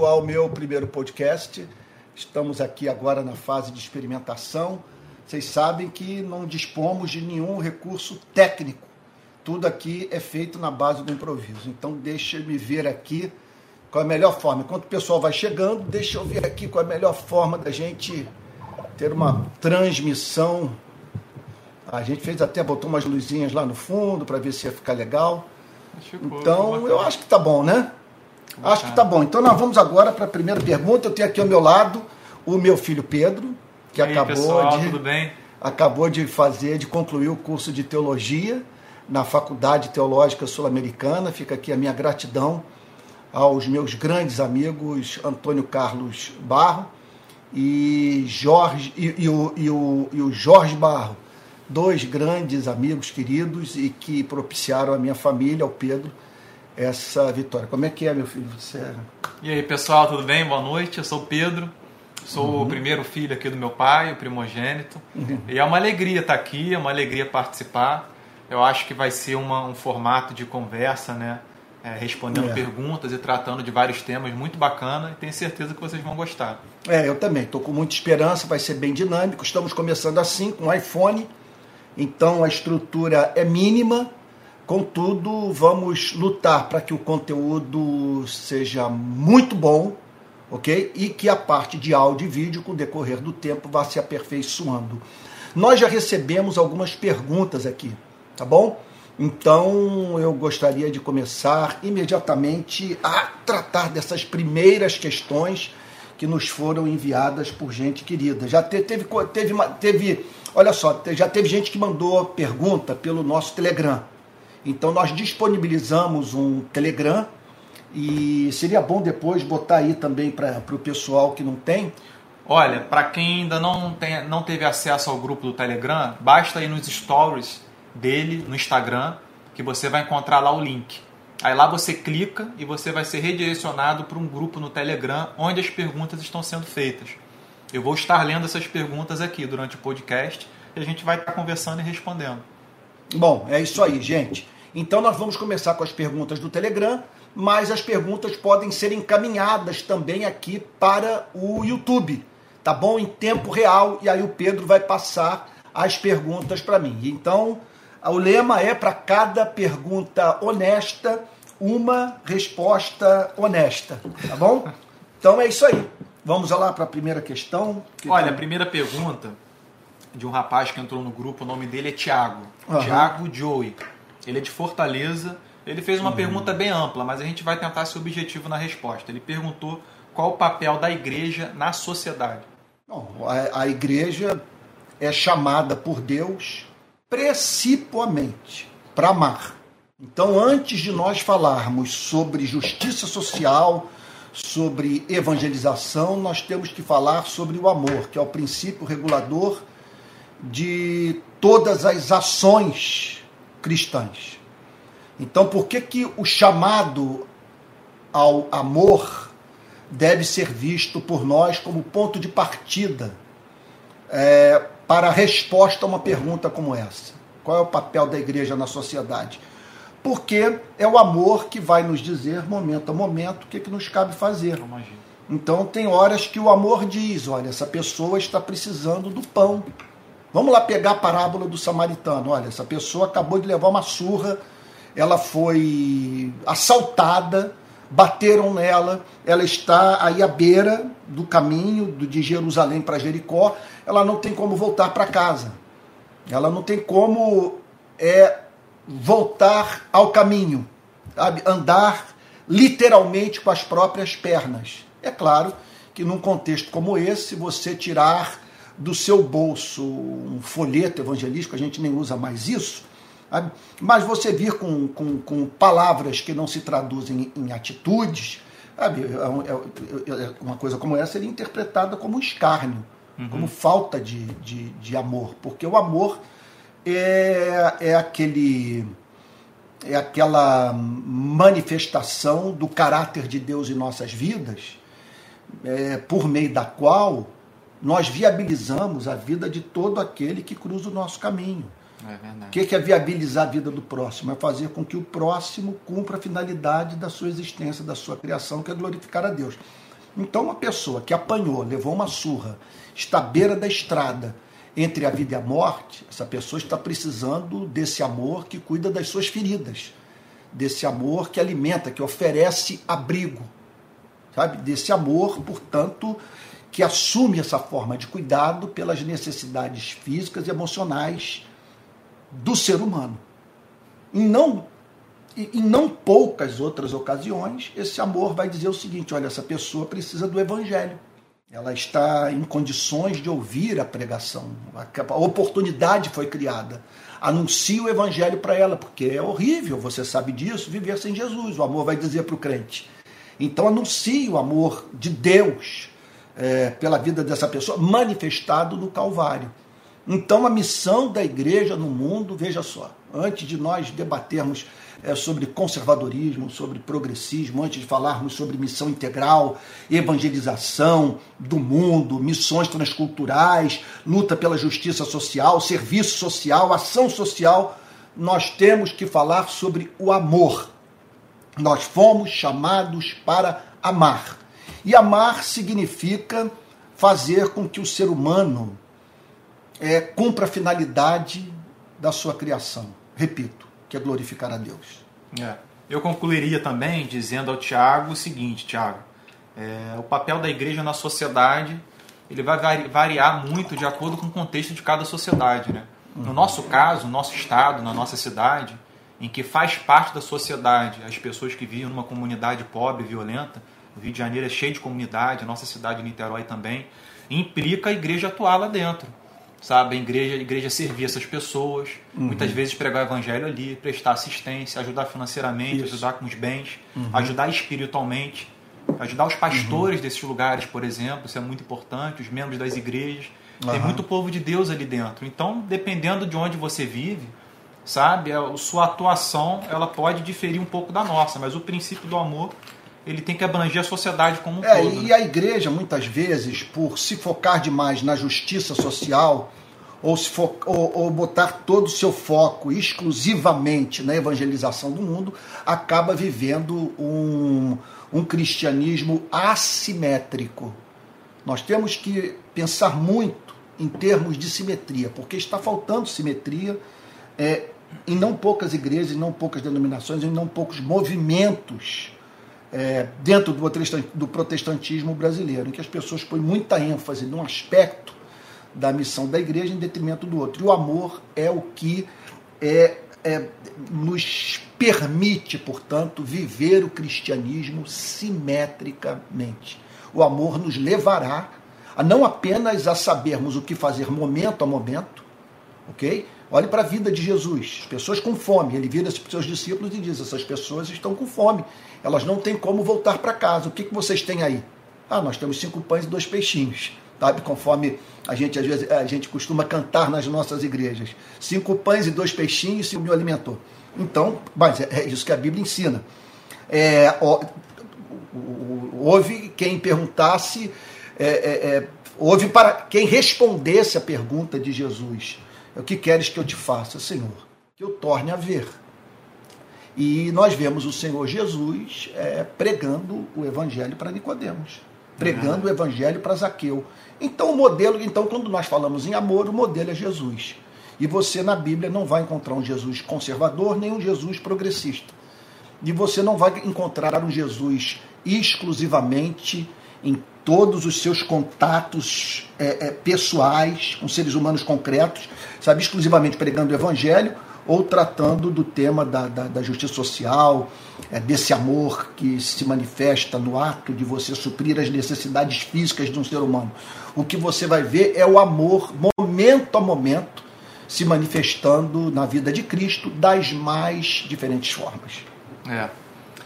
ao meu primeiro podcast. Estamos aqui agora na fase de experimentação. Vocês sabem que não dispomos de nenhum recurso técnico. Tudo aqui é feito na base do improviso. Então, deixa-me ver aqui qual é a melhor forma. Enquanto o pessoal vai chegando, deixa eu ver aqui qual é a melhor forma da gente ter uma transmissão. A gente fez até, botou umas luzinhas lá no fundo para ver se ia ficar legal. Então, eu acho que tá bom, né? Acho que tá bom. Então, nós vamos agora para a primeira pergunta. Eu tenho aqui ao meu lado o meu filho Pedro, que aí, acabou pessoal, de tudo bem? acabou de fazer, de concluir o curso de teologia na Faculdade Teológica Sul-Americana. Fica aqui a minha gratidão aos meus grandes amigos Antônio Carlos Barro e Jorge e, e o, e, o, e o Jorge Barro, dois grandes amigos queridos e que propiciaram a minha família, ao Pedro, essa vitória. Como é que é, meu filho? Você é... E aí, pessoal, tudo bem? Boa noite. Eu sou o Pedro. Sou Uhum. o primeiro filho aqui do meu pai, o primogênito. E é uma alegria estar aqui, é uma alegria participar. Eu acho que vai ser uma- um formato de conversa, né? É, respondendo É. perguntas e tratando de vários temas muito bacana e tenho certeza que vocês vão gostar. É, eu também. Estou com muita esperança, vai ser bem dinâmico. Estamos começando assim, com iPhone, então a estrutura é mínima. Contudo, vamos lutar para que o conteúdo seja muito bom, ok? E que a parte de áudio e vídeo, com o decorrer do tempo, vá se aperfeiçoando. Nós já recebemos algumas perguntas aqui, tá bom? Então eu gostaria de começar imediatamente a tratar dessas primeiras questões que nos foram enviadas por gente querida. Já te- teve, teve, uma- teve, olha só, já teve gente que mandou pergunta pelo nosso Telegram. Então nós disponibilizamos um Telegram e seria bom depois botar aí também para o pessoal que não tem. Olha, para quem ainda não, tem, não teve acesso ao grupo do Telegram, basta ir nos stories dele no Instagram, que você vai encontrar lá o link. Aí lá você clica e você vai ser redirecionado para um grupo no Telegram onde as perguntas estão sendo feitas. Eu vou estar lendo essas perguntas aqui durante o podcast e a gente vai estar conversando e respondendo. Bom, é isso aí, gente. Então nós vamos começar com as perguntas do Telegram, mas as perguntas podem ser encaminhadas também aqui para o YouTube, tá bom? Em tempo real, e aí o Pedro vai passar as perguntas para mim. Então, o lema é para cada pergunta honesta, uma resposta honesta, tá bom? Então é isso aí. Vamos lá para a primeira questão. Que Olha, a tem- primeira pergunta de um rapaz que entrou no grupo, o nome dele é Tiago. Aham. Tiago Joey. Ele é de Fortaleza. Ele fez uma Uhum. pergunta bem ampla, mas a gente vai tentar ser objetivo na resposta. Ele perguntou qual o papel da igreja na sociedade. A, a igreja é chamada por Deus principalmente para amar. Então, antes de nós falarmos sobre justiça social, sobre evangelização, nós temos que falar sobre o amor, que é o princípio regulador de todas as ações cristãs. Então, por que, que o chamado ao amor deve ser visto por nós como ponto de partida é, para a resposta a uma pergunta como essa? Qual é o papel da igreja na sociedade? Porque é o amor que vai nos dizer, momento a momento, o que, que nos cabe fazer. Então, tem horas que o amor diz: olha, essa pessoa está precisando do pão. Vamos lá pegar a parábola do samaritano. Olha, essa pessoa acabou de levar uma surra, ela foi assaltada, bateram nela, ela está aí à beira do caminho de Jerusalém para Jericó, ela não tem como voltar para casa. Ela não tem como é, voltar ao caminho, sabe? andar literalmente com as próprias pernas. É claro que num contexto como esse, você tirar do seu bolso um folheto evangelístico, a gente nem usa mais isso, mas você vir com, com, com palavras que não se traduzem em atitudes, sabe? É é- é- uma coisa como essa seria interpretada como um escárnio, como falta de, de, de amor, porque o amor é, é aquele é aquela manifestação do caráter de Deus em nossas vidas, é, por meio da qual nós viabilizamos a vida de todo aquele que cruza o nosso caminho. É. O que é viabilizar a vida do próximo? É fazer com que o próximo cumpra a finalidade da sua existência, da sua criação, que é glorificar a Deus. Então, uma pessoa que apanhou, levou uma surra, está à beira da estrada, entre a vida e a morte, essa pessoa está precisando desse amor que cuida das suas feridas, desse amor que alimenta, que oferece abrigo, sabe? Desse amor, portanto, que assume essa forma de cuidado pelas necessidades físicas e emocionais do ser humano. Em não, em não poucas outras ocasiões, esse amor vai dizer o seguinte: olha, essa pessoa precisa do evangelho. Ela está em condições de ouvir a pregação. A oportunidade foi criada. Anuncie o evangelho para ela, porque é horrível, você sabe disso, viver sem Jesus. O amor vai dizer para o crente. Então anuncie o amor de Deus é, pela vida dessa pessoa, manifestado no Calvário. Então, a missão da igreja no mundo, veja só, antes de nós debatermos é, sobre conservadorismo, sobre progressismo, antes de falarmos sobre missão integral, evangelização do mundo, missões transculturais, luta pela justiça social, serviço social, ação social, nós temos que falar sobre o amor. Nós fomos chamados para amar. E amar significa fazer com que o ser humano é, cumpra a finalidade da sua criação. Repito, que é glorificar a Deus. É. Eu concluiria também dizendo ao Tiago o seguinte, Tiago, é, o papel da igreja na sociedade ele vai variar muito de acordo com o contexto de cada sociedade. Né? No uhum. nosso caso, no nosso estado, na nossa cidade, em que faz parte da sociedade as pessoas que vivem numa comunidade pobre, violenta, o Rio de Janeiro é cheio de comunidade, a nossa cidade, Niterói também, implica a igreja atuar lá dentro. Sabe, a igreja, a igreja servir essas pessoas, uhum. muitas vezes pregar o evangelho ali, prestar assistência, ajudar financeiramente, Isso. ajudar com os bens, uhum. ajudar espiritualmente, ajudar os pastores uhum. desses lugares, por exemplo, isso é muito importante, os membros das igrejas. Tem muito povo de Deus ali dentro. Então, dependendo de onde você vive, sabe, a sua atuação ela pode diferir um pouco da nossa, mas o princípio do amor ele tem que abranger a sociedade como um é, todo. E né? a igreja, muitas vezes, por se focar demais na justiça social, ou, se fo ou, ou botar todo o seu foco exclusivamente na evangelização do mundo, acaba vivendo um, um cristianismo assimétrico. Nós temos que pensar muito em termos de simetria, porque está faltando simetria é, em não poucas igrejas, em não poucas denominações, em não poucos movimentos é, dentro do protestantismo brasileiro, em que as pessoas põem muita ênfase num aspecto da missão da igreja em detrimento do outro. E o amor é o que é, é, nos permite, portanto, viver o cristianismo simetricamente. O amor nos levará a não apenas a sabermos o que fazer momento a momento, ok? Olhe para a vida de Jesus, pessoas com fome. Ele vira para os seus discípulos e diz: essas pessoas estão com fome, elas não têm como voltar para casa. O que, que vocês têm aí? Ah, nós temos cinco pães e dois peixinhos. Sabe, conforme a gente às vezes a gente costuma cantar nas nossas igrejas. Cinco pães e dois peixinhos e o me alimentou. Então, mas é, é isso que a Bíblia ensina. É, houve quem perguntasse, é, é, é, houve para quem respondesse a pergunta de Jesus o que queres que eu te faça, Senhor? Que eu torne a ver. E nós vemos o Senhor Jesus é, pregando o Evangelho para Nicodemos, pregando o Evangelho para Zaqueu. Então o modelo, então quando nós falamos em amor, o modelo é Jesus. E você na Bíblia não vai encontrar um Jesus conservador nem um Jesus progressista. E você não vai encontrar um Jesus exclusivamente em todos os seus contatos é, é, pessoais com seres humanos concretos, sabe, exclusivamente pregando o evangelho ou tratando do tema da, da, da justiça social, é, desse amor que se manifesta no ato de você suprir as necessidades físicas de um ser humano. O que você vai ver é o amor, momento a momento, se manifestando na vida de Cristo das mais diferentes formas. É.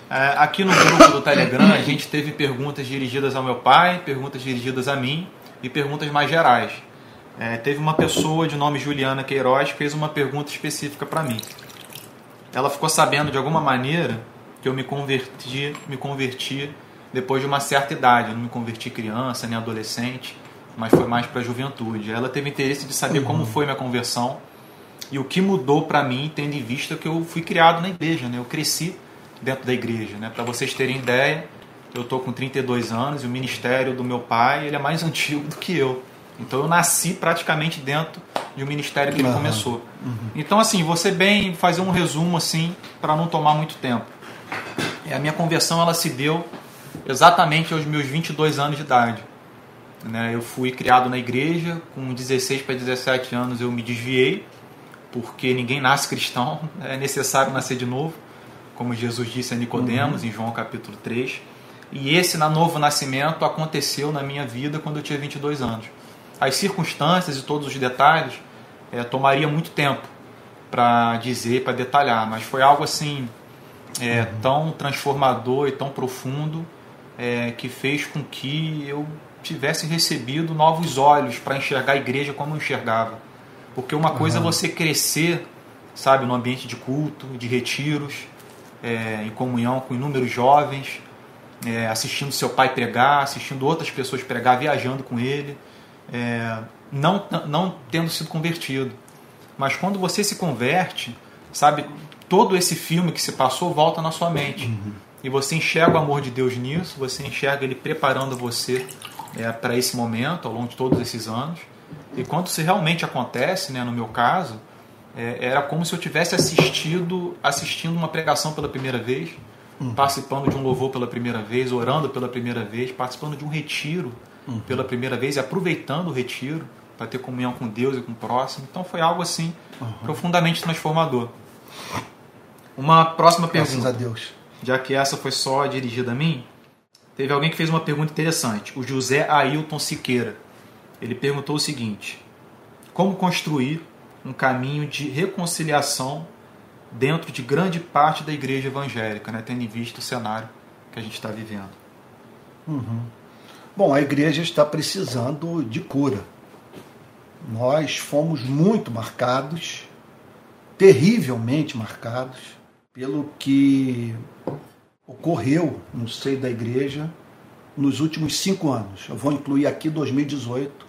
É, aqui no grupo do Telegram a gente teve perguntas dirigidas ao meu pai, perguntas dirigidas a mim e perguntas mais gerais. É, teve uma pessoa de nome Juliana Queiroz que fez uma pergunta específica para mim. Ela ficou sabendo de alguma maneira que eu me converti, me converti depois de uma certa idade. Eu não me converti criança nem adolescente, mas foi mais para a juventude. Ela teve interesse de saber uhum. como foi minha conversão E o que mudou para mim, tendo em vista que eu fui criado na igreja, né? Eu cresci dentro da igreja, né? Para vocês terem ideia, eu tô com 32 anos e o ministério do meu pai, ele é mais antigo do que eu. Então eu nasci praticamente dentro de um ministério que ele uhum. começou. Uhum. Então assim, você bem fazer um resumo assim para não tomar muito tempo. A minha conversão ela se deu exatamente aos meus 22 anos de idade. Né? Eu fui criado na igreja, com 16 para 17 anos eu me desviei porque ninguém nasce cristão, é necessário nascer de novo, como Jesus disse a Nicodemos uhum. em João capítulo 3. E esse na novo nascimento aconteceu na minha vida quando eu tinha 22 anos. As circunstâncias e todos os detalhes é, tomaria muito tempo para dizer, para detalhar, mas foi algo assim é, uhum. tão transformador e tão profundo é, que fez com que eu tivesse recebido novos olhos para enxergar a igreja como eu enxergava. Porque uma coisa é você crescer, sabe, no ambiente de culto, de retiros, é, em comunhão com inúmeros jovens, é, assistindo seu pai pregar, assistindo outras pessoas pregar, viajando com ele, é, não, não tendo sido convertido. Mas quando você se converte, sabe, todo esse filme que se passou volta na sua mente. Uhum. E você enxerga o amor de Deus nisso, você enxerga Ele preparando você é, para esse momento, ao longo de todos esses anos. E quando isso realmente acontece, né, no meu caso, é, era como se eu tivesse assistido assistindo uma pregação pela primeira vez, uhum. participando de um louvor pela primeira vez, orando pela primeira vez, participando de um retiro uhum. pela primeira vez e aproveitando o retiro para ter comunhão com Deus e com o próximo. Então foi algo assim uhum. profundamente transformador. Uma próxima pergunta. Graças a Deus. Já que essa foi só dirigida a mim, teve alguém que fez uma pergunta interessante. O José Ailton Siqueira. Ele perguntou o seguinte: Como construir um caminho de reconciliação dentro de grande parte da igreja evangélica, né, tendo em vista o cenário que a gente está vivendo? Uhum. Bom, a igreja está precisando de cura. Nós fomos muito marcados, terrivelmente marcados, pelo que ocorreu no seio da igreja nos últimos cinco anos. Eu vou incluir aqui 2018,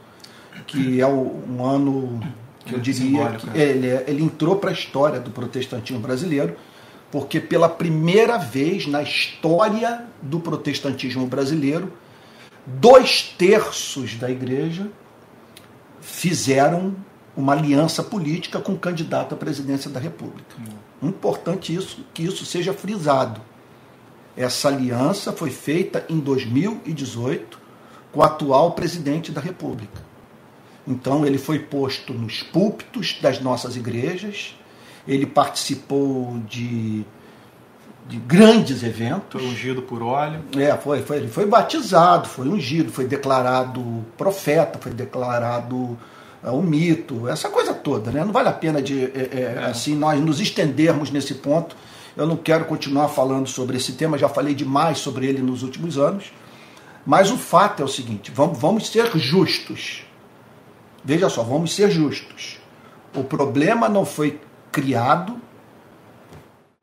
que é um ano que eu diria que é. ele, é, ele entrou para a história do protestantismo brasileiro, porque pela primeira vez na história do protestantismo brasileiro, dois terços da igreja fizeram uma aliança política com o candidato à presidência da República. Importante isso, que isso seja frisado. Essa aliança foi feita em 2018 com o atual presidente da República. Então ele foi posto nos púlpitos das nossas igrejas, ele participou de, de grandes eventos. Foi ungido por óleo. É, foi, foi, ele foi batizado, foi ungido, foi declarado profeta, foi declarado é, um mito, essa coisa toda, né? Não vale a pena de é, é, é. assim nós nos estendermos nesse ponto. Eu não quero continuar falando sobre esse tema, já falei demais sobre ele nos últimos anos. Mas o fato é o seguinte: vamos, vamos ser justos. Veja só, vamos ser justos. O problema não foi criado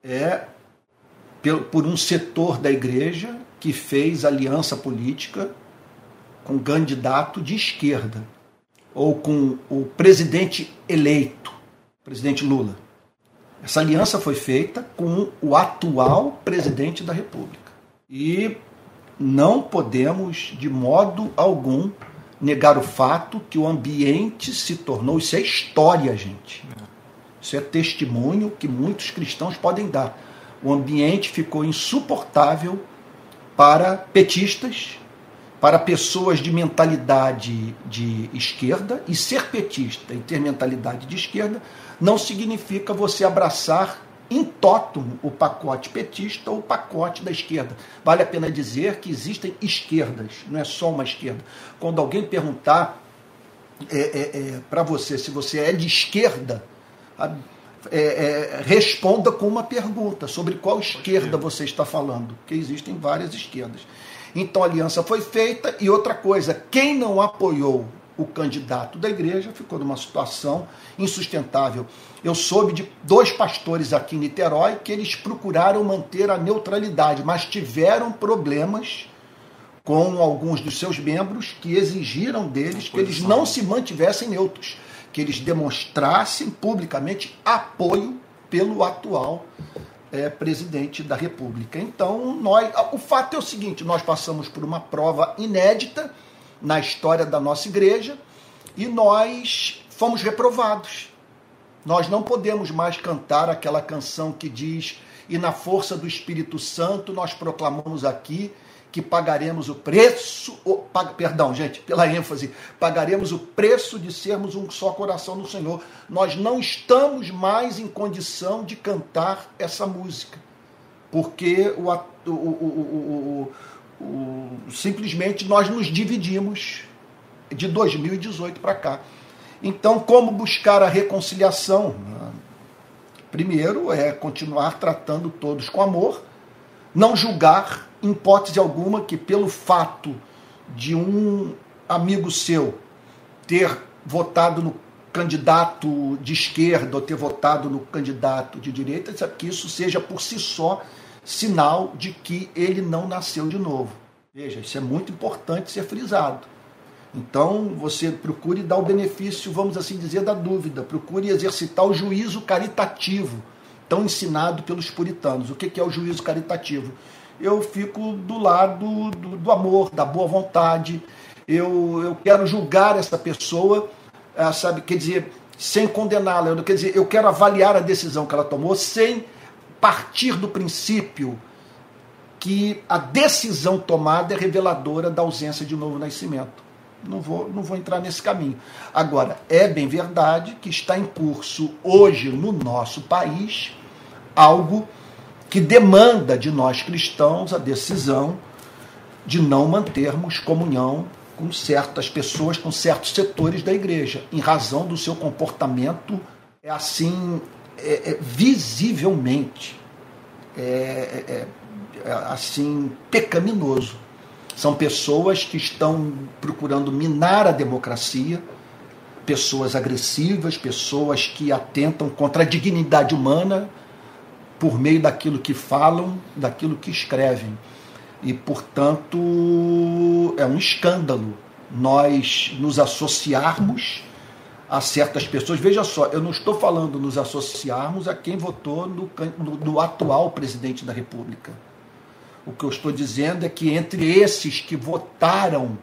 é por um setor da igreja que fez aliança política com candidato de esquerda ou com o presidente eleito, presidente Lula. Essa aliança foi feita com o atual presidente da República. E não podemos, de modo algum, negar o fato que o ambiente se tornou. Isso é história, gente. Isso é testemunho que muitos cristãos podem dar. O ambiente ficou insuportável para petistas, para pessoas de mentalidade de esquerda, e ser petista e ter mentalidade de esquerda não significa você abraçar em tótum o pacote petista ou o pacote da esquerda. Vale a pena dizer que existem esquerdas, não é só uma esquerda. Quando alguém perguntar é, é, é, para você se você é de esquerda, é, é, responda com uma pergunta sobre qual esquerda você está falando, porque existem várias esquerdas. Então a aliança foi feita e outra coisa, quem não apoiou o candidato da igreja ficou numa situação insustentável. Eu soube de dois pastores aqui em Niterói que eles procuraram manter a neutralidade, mas tiveram problemas com alguns dos seus membros que exigiram deles que eles não se mantivessem neutros, que eles demonstrassem publicamente apoio pelo atual é, presidente da República. Então, nós, o fato é o seguinte: nós passamos por uma prova inédita na história da nossa igreja e nós fomos reprovados. Nós não podemos mais cantar aquela canção que diz: E na força do Espírito Santo nós proclamamos aqui que pagaremos o preço, pag, perdão, gente, pela ênfase, pagaremos o preço de sermos um só coração no Senhor. Nós não estamos mais em condição de cantar essa música, porque o, o, o, simplesmente nós nos dividimos de 2018 para cá. Então, como buscar a reconciliação? Primeiro é continuar tratando todos com amor, não julgar hipótese alguma que pelo fato de um amigo seu ter votado no candidato de esquerda ou ter votado no candidato de direita, que isso seja por si só sinal de que ele não nasceu de novo. Veja, isso é muito importante ser frisado. Então, você procure dar o benefício, vamos assim dizer, da dúvida, procure exercitar o juízo caritativo, tão ensinado pelos puritanos. O que é o juízo caritativo? Eu fico do lado do, do amor, da boa vontade. Eu, eu quero julgar essa pessoa, ah, sabe? Quer dizer, sem condená-la. Quer dizer, eu quero avaliar a decisão que ela tomou sem partir do princípio que a decisão tomada é reveladora da ausência de novo nascimento. Não vou, não vou entrar nesse caminho. Agora, é bem verdade que está em curso hoje no nosso país algo que demanda de nós cristãos a decisão de não mantermos comunhão com certas pessoas, com certos setores da igreja, em razão do seu comportamento é assim é, é, visivelmente é, é, é, assim pecaminoso. São pessoas que estão procurando minar a democracia, pessoas agressivas, pessoas que atentam contra a dignidade humana, por meio daquilo que falam, daquilo que escrevem. E, portanto, é um escândalo nós nos associarmos a certas pessoas. Veja só, eu não estou falando nos associarmos a quem votou no, no, no atual presidente da República. O que eu estou dizendo é que entre esses que votaram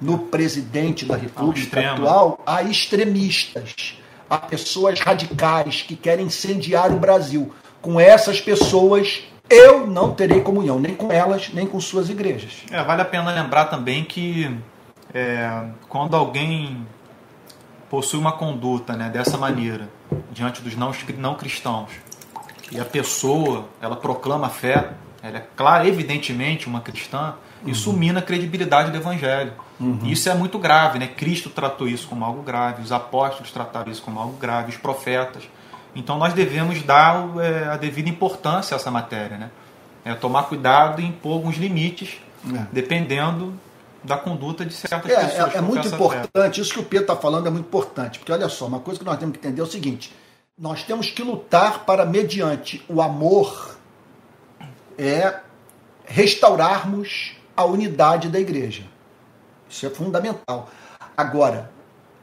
no presidente da República atual, há extremistas, há pessoas radicais que querem incendiar o Brasil com essas pessoas eu não terei comunhão, nem com elas, nem com suas igrejas. É, vale a pena lembrar também que é, quando alguém possui uma conduta né, dessa maneira diante dos não, não cristãos e a pessoa ela proclama a fé, ela é clara, evidentemente uma cristã, uhum. isso mina a credibilidade do evangelho. Uhum. Isso é muito grave, né? Cristo tratou isso como algo grave, os apóstolos trataram isso como algo grave, os profetas. Então nós devemos dar é, a devida importância a essa matéria, né? É, tomar cuidado e impor alguns limites, é. dependendo da conduta de certas é, pessoas. É, é muito importante, isso que o Pedro está falando é muito importante, porque olha só, uma coisa que nós temos que entender é o seguinte: nós temos que lutar para, mediante o amor, é restaurarmos a unidade da igreja. Isso é fundamental. Agora,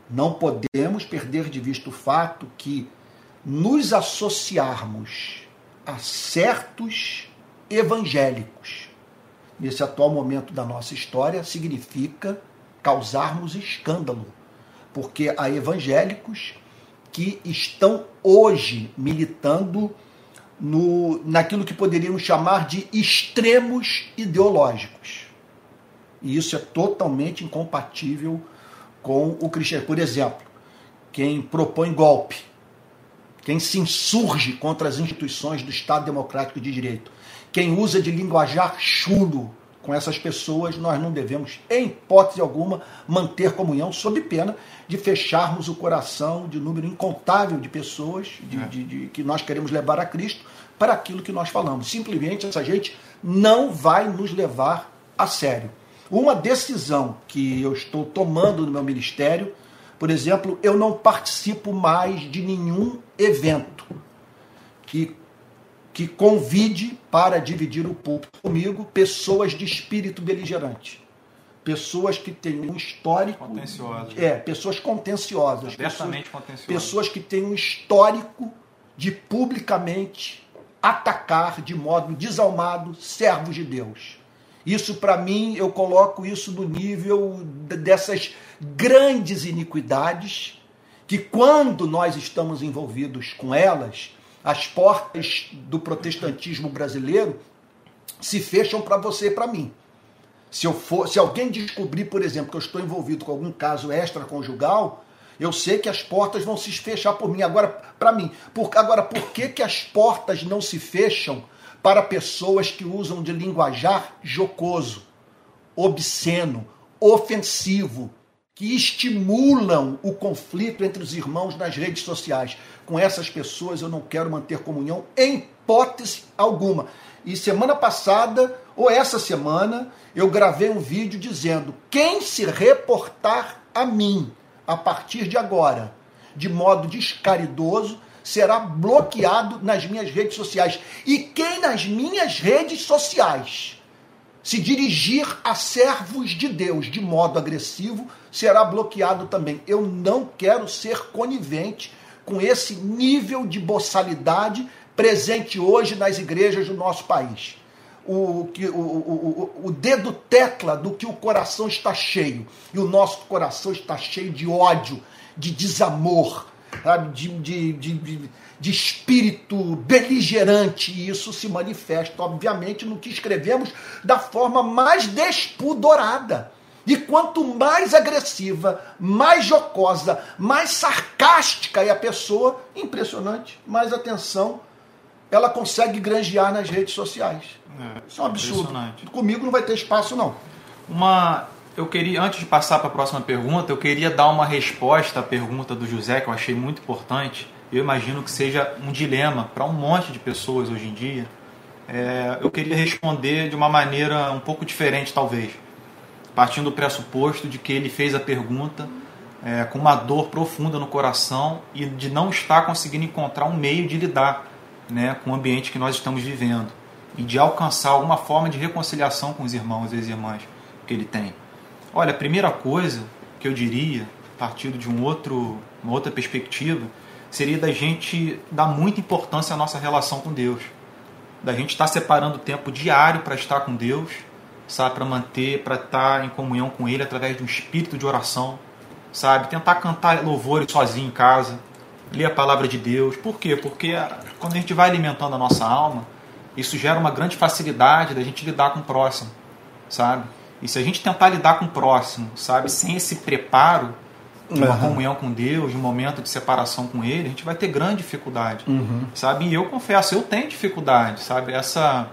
não podemos perder de vista o fato que nos associarmos a certos evangélicos nesse atual momento da nossa história significa causarmos escândalo, porque há evangélicos que estão hoje militando no, naquilo que poderíamos chamar de extremos ideológicos. E isso é totalmente incompatível com o cristianismo. Por exemplo, quem propõe golpe quem se insurge contra as instituições do Estado Democrático de Direito, quem usa de linguajar chulo com essas pessoas, nós não devemos, em hipótese alguma, manter comunhão, sob pena de fecharmos o coração de um número incontável de pessoas de, é. de, de, que nós queremos levar a Cristo para aquilo que nós falamos. Simplesmente essa gente não vai nos levar a sério. Uma decisão que eu estou tomando no meu ministério por exemplo, eu não participo mais de nenhum evento que, que convide para dividir o púlpito comigo pessoas de espírito beligerante. pessoas que têm um histórico. Contenciosas. É, pessoas contenciosas. Abertamente pessoas, contenciosas. pessoas que têm um histórico de publicamente atacar de modo desalmado servos de Deus. Isso, para mim, eu coloco isso no nível dessas grandes iniquidades que, quando nós estamos envolvidos com elas, as portas do protestantismo brasileiro se fecham para você e para mim. Se, eu for, se alguém descobrir, por exemplo, que eu estou envolvido com algum caso extraconjugal, eu sei que as portas vão se fechar por mim. Agora, para mim, por, agora, por que, que as portas não se fecham para pessoas que usam de linguajar jocoso, obsceno, ofensivo, que estimulam o conflito entre os irmãos nas redes sociais? Com essas pessoas eu não quero manter comunhão em hipótese alguma. E semana passada, ou essa semana, eu gravei um vídeo dizendo: quem se reportar a mim a partir de agora, de modo descaridoso, será bloqueado nas minhas redes sociais. E quem nas minhas redes sociais se dirigir a servos de Deus de modo agressivo será bloqueado também. Eu não quero ser conivente com esse nível de boçalidade presente hoje nas igrejas do nosso país. O, o, o, o, dedo tecla do que o coração está cheio. E o nosso coração está cheio de ódio, de desamor, sabe? De, de, de, de espírito beligerante. E isso se manifesta, obviamente, no que escrevemos da forma mais despudorada. E quanto mais agressiva, mais jocosa, mais sarcástica é a pessoa, impressionante, mais atenção ela consegue granjear nas redes sociais. É, Isso é um absurdo. Comigo não vai ter espaço, não. Uma. Eu queria, antes de passar para a próxima pergunta, eu queria dar uma resposta à pergunta do José, que eu achei muito importante. Eu imagino que seja um dilema para um monte de pessoas hoje em dia. É, eu queria responder de uma maneira um pouco diferente, talvez. Partindo do pressuposto de que ele fez a pergunta é, com uma dor profunda no coração e de não estar conseguindo encontrar um meio de lidar né, com o ambiente que nós estamos vivendo e de alcançar alguma forma de reconciliação com os irmãos e as irmãs que ele tem. Olha, a primeira coisa que eu diria, partindo de um outro, uma outra perspectiva, seria da gente dar muita importância à nossa relação com Deus. Da gente estar separando tempo diário para estar com Deus, sabe, para manter, para estar em comunhão com Ele através de um espírito de oração, sabe, tentar cantar louvores sozinho em casa, ler a palavra de Deus. Por quê? Porque quando a gente vai alimentando a nossa alma, isso gera uma grande facilidade da gente lidar com o próximo, sabe? E se a gente tentar lidar com o próximo, sabe, sem esse preparo de uma uhum. comunhão com Deus, de um momento de separação com Ele, a gente vai ter grande dificuldade, uhum. sabe? E eu confesso, eu tenho dificuldade, sabe? Essa,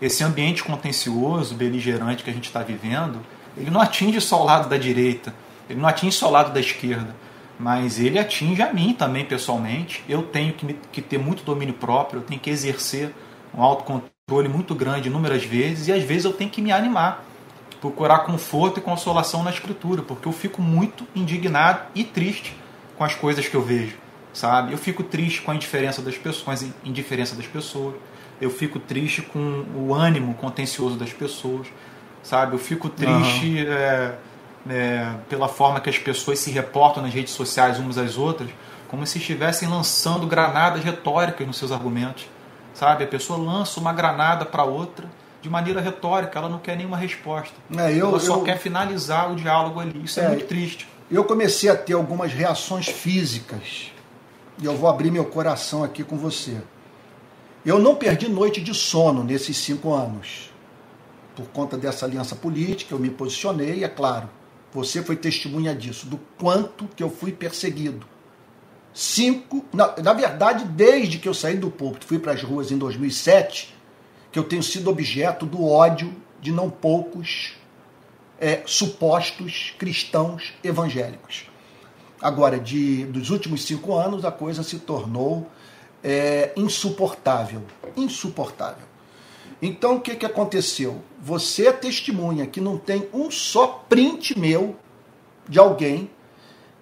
esse ambiente contencioso, beligerante que a gente está vivendo, ele não atinge só o lado da direita, ele não atinge só o lado da esquerda mas ele atinge a mim também pessoalmente. Eu tenho que, me, que ter muito domínio próprio, eu tenho que exercer um autocontrole muito grande inúmeras vezes e às vezes eu tenho que me animar, procurar conforto e consolação na escritura, porque eu fico muito indignado e triste com as coisas que eu vejo, sabe? Eu fico triste com a indiferença das pessoas, a indiferença das pessoas. Eu fico triste com o ânimo contencioso das pessoas, sabe? Eu fico triste uhum. é, é, pela forma que as pessoas se reportam nas redes sociais umas às outras, como se estivessem lançando granadas retóricas nos seus argumentos. Sabe? A pessoa lança uma granada para outra de maneira retórica, ela não quer nenhuma resposta. É, eu, ela só eu, quer finalizar o diálogo ali. Isso é, é muito triste. Eu comecei a ter algumas reações físicas. E eu vou abrir meu coração aqui com você. Eu não perdi noite de sono nesses cinco anos. Por conta dessa aliança política, eu me posicionei, é claro. Você foi testemunha disso, do quanto que eu fui perseguido. Cinco, na, na verdade, desde que eu saí do púlpito, fui para as ruas em 2007, que eu tenho sido objeto do ódio de não poucos é, supostos cristãos evangélicos. Agora, de, dos últimos cinco anos, a coisa se tornou é, insuportável. Insuportável. Então o que, que aconteceu? Você é testemunha que não tem um só print meu de alguém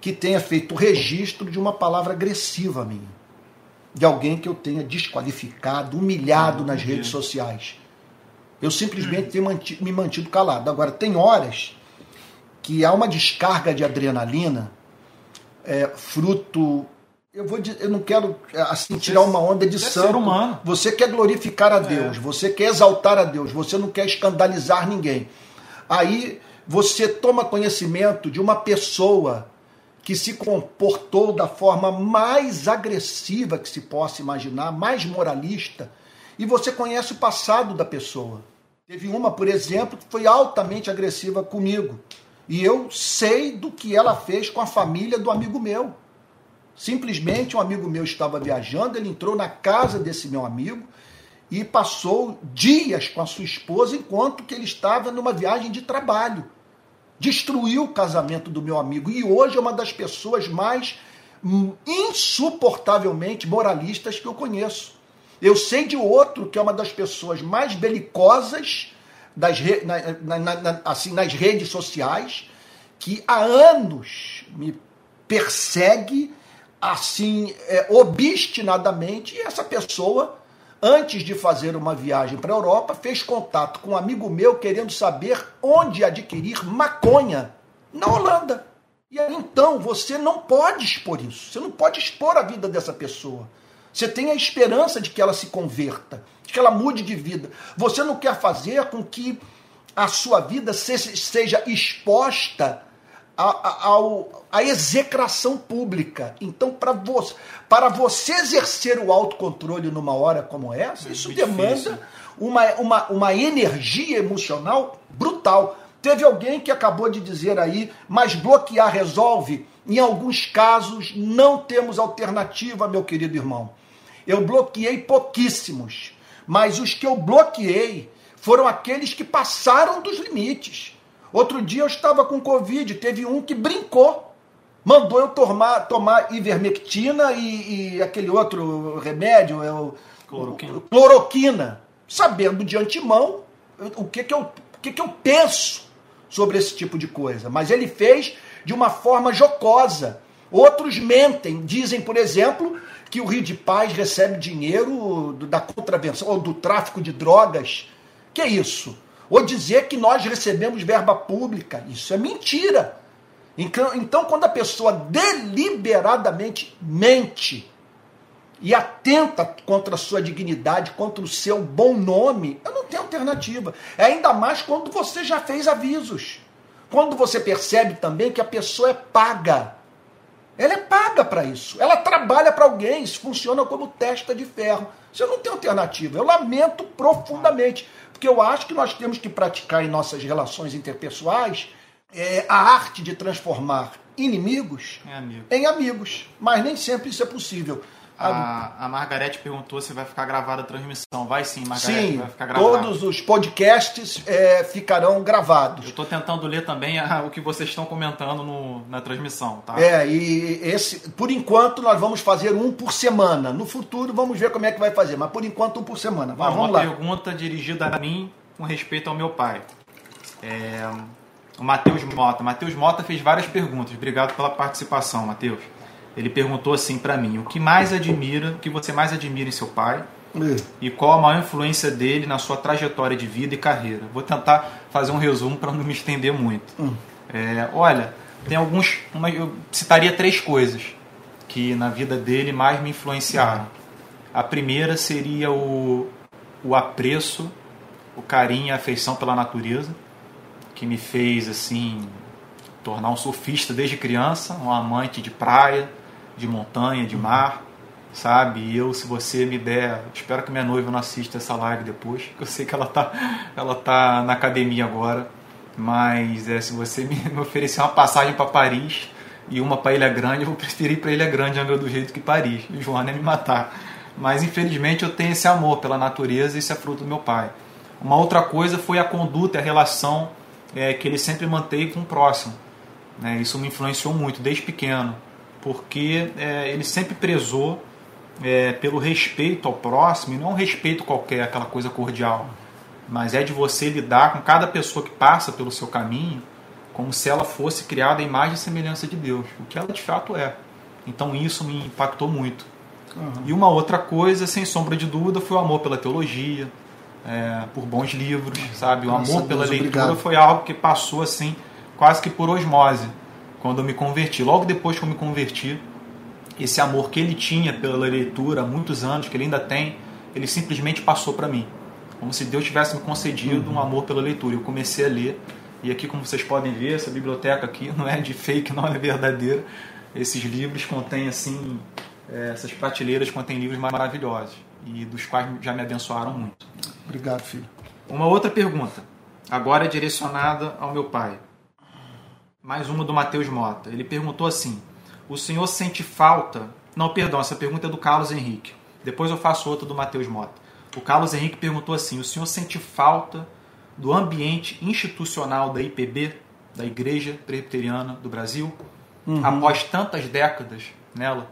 que tenha feito registro de uma palavra agressiva minha. De alguém que eu tenha desqualificado, humilhado nas redes sociais. Eu simplesmente tenho me mantido calado. Agora, tem horas que há uma descarga de adrenalina é, fruto. Eu, vou, eu não quero assim tirar uma onda de santo. humano. Você quer glorificar a Deus, é. você quer exaltar a Deus, você não quer escandalizar ninguém. Aí você toma conhecimento de uma pessoa que se comportou da forma mais agressiva que se possa imaginar, mais moralista, e você conhece o passado da pessoa. Teve uma, por exemplo, que foi altamente agressiva comigo. E eu sei do que ela fez com a família do amigo meu. Simplesmente um amigo meu estava viajando, ele entrou na casa desse meu amigo e passou dias com a sua esposa enquanto que ele estava numa viagem de trabalho. Destruiu o casamento do meu amigo e hoje é uma das pessoas mais insuportavelmente moralistas que eu conheço. Eu sei de outro que é uma das pessoas mais belicosas das, na, na, na, assim, nas redes sociais, que há anos me persegue assim é, obstinadamente, e essa pessoa, antes de fazer uma viagem para a Europa, fez contato com um amigo meu querendo saber onde adquirir maconha na Holanda. E aí, então você não pode expor isso. Você não pode expor a vida dessa pessoa. Você tem a esperança de que ela se converta, de que ela mude de vida. Você não quer fazer com que a sua vida seja exposta à execração pública. Então, para você, para você exercer o autocontrole numa hora como essa, é isso demanda uma, uma, uma energia emocional brutal. Teve alguém que acabou de dizer aí, mas bloquear resolve? Em alguns casos, não temos alternativa, meu querido irmão. Eu bloqueei pouquíssimos, mas os que eu bloqueei foram aqueles que passaram dos limites. Outro dia eu estava com Covid, teve um que brincou, mandou eu tomar, tomar ivermectina e, e aquele outro remédio, é o, cloroquina. cloroquina, sabendo de antemão o que, que, eu, o que, que eu penso sobre esse tipo de coisa. Mas ele fez de uma forma jocosa. Outros mentem, dizem, por exemplo, que o Rio de Paz recebe dinheiro da contravenção ou do tráfico de drogas. Que é isso? Ou dizer que nós recebemos verba pública. Isso é mentira. Então, então quando a pessoa deliberadamente mente e atenta contra a sua dignidade, contra o seu bom nome, eu não tenho alternativa. É ainda mais quando você já fez avisos. Quando você percebe também que a pessoa é paga ela é paga para isso. Ela trabalha para alguém, isso funciona como testa de ferro. Você não tem alternativa. Eu lamento profundamente, porque eu acho que nós temos que praticar em nossas relações interpessoais é, a arte de transformar inimigos em amigos. Mas nem sempre isso é possível. A, a Margarete perguntou se vai ficar gravada a transmissão. Vai sim, Margarete, sim, vai ficar gravada. Todos os podcasts é, ficarão gravados. Eu estou tentando ler também a, o que vocês estão comentando no, na transmissão, tá? É, e esse, por enquanto nós vamos fazer um por semana. No futuro vamos ver como é que vai fazer, mas por enquanto um por semana. Mas, vamos uma lá. pergunta dirigida a mim com respeito ao meu pai. É, o Matheus Mota. Matheus Mota fez várias perguntas. Obrigado pela participação, Matheus. Ele perguntou assim para mim: o que mais admira, o que você mais admira em seu pai? É. E qual a maior influência dele na sua trajetória de vida e carreira? Vou tentar fazer um resumo para não me estender muito. Hum. É, olha, tem alguns. Uma, eu citaria três coisas que na vida dele mais me influenciaram. A primeira seria o, o apreço, o carinho e a afeição pela natureza, que me fez assim tornar um surfista desde criança, um amante de praia, de montanha, de mar, sabe? E eu, se você me der, espero que minha noiva não assista essa live depois, que eu sei que ela tá, ela tá na academia agora, mas é, se você me, oferecer uma passagem para Paris e uma para Ilha Grande, eu vou preferir para Ilha Grande, Angra do Jeito, que Paris. O João ia me matar. Mas infelizmente eu tenho esse amor pela natureza e isso é fruto do meu pai. Uma outra coisa foi a conduta, a relação é, que ele sempre manteve com o próximo. Né? Isso me influenciou muito desde pequeno porque é, ele sempre prezou é, pelo respeito ao próximo, e não um respeito qualquer, aquela coisa cordial, mas é de você lidar com cada pessoa que passa pelo seu caminho como se ela fosse criada à imagem e semelhança de Deus, o que ela de fato é. Então isso me impactou muito. Uhum. E uma outra coisa, sem sombra de dúvida, foi o amor pela teologia, é, por bons livros, sabe? O amor pela Deus, leitura obrigado. foi algo que passou assim quase que por osmose quando eu me converti. Logo depois que eu me converti, esse amor que ele tinha pela leitura há muitos anos, que ele ainda tem, ele simplesmente passou para mim. Como se Deus tivesse me concedido um amor pela leitura. Eu comecei a ler, e aqui, como vocês podem ver, essa biblioteca aqui não é de fake, não é verdadeira. Esses livros contêm, assim, é, essas prateleiras contêm livros maravilhosos, e dos quais já me abençoaram muito. Obrigado, filho. Uma outra pergunta, agora direcionada ao meu pai. Mais uma do Matheus Mota. Ele perguntou assim: O senhor sente falta? Não, perdão, essa pergunta é do Carlos Henrique. Depois eu faço outra do Matheus Mota. O Carlos Henrique perguntou assim: O senhor sente falta do ambiente institucional da IPB, da Igreja Presbiteriana do Brasil, uhum. após tantas décadas nela?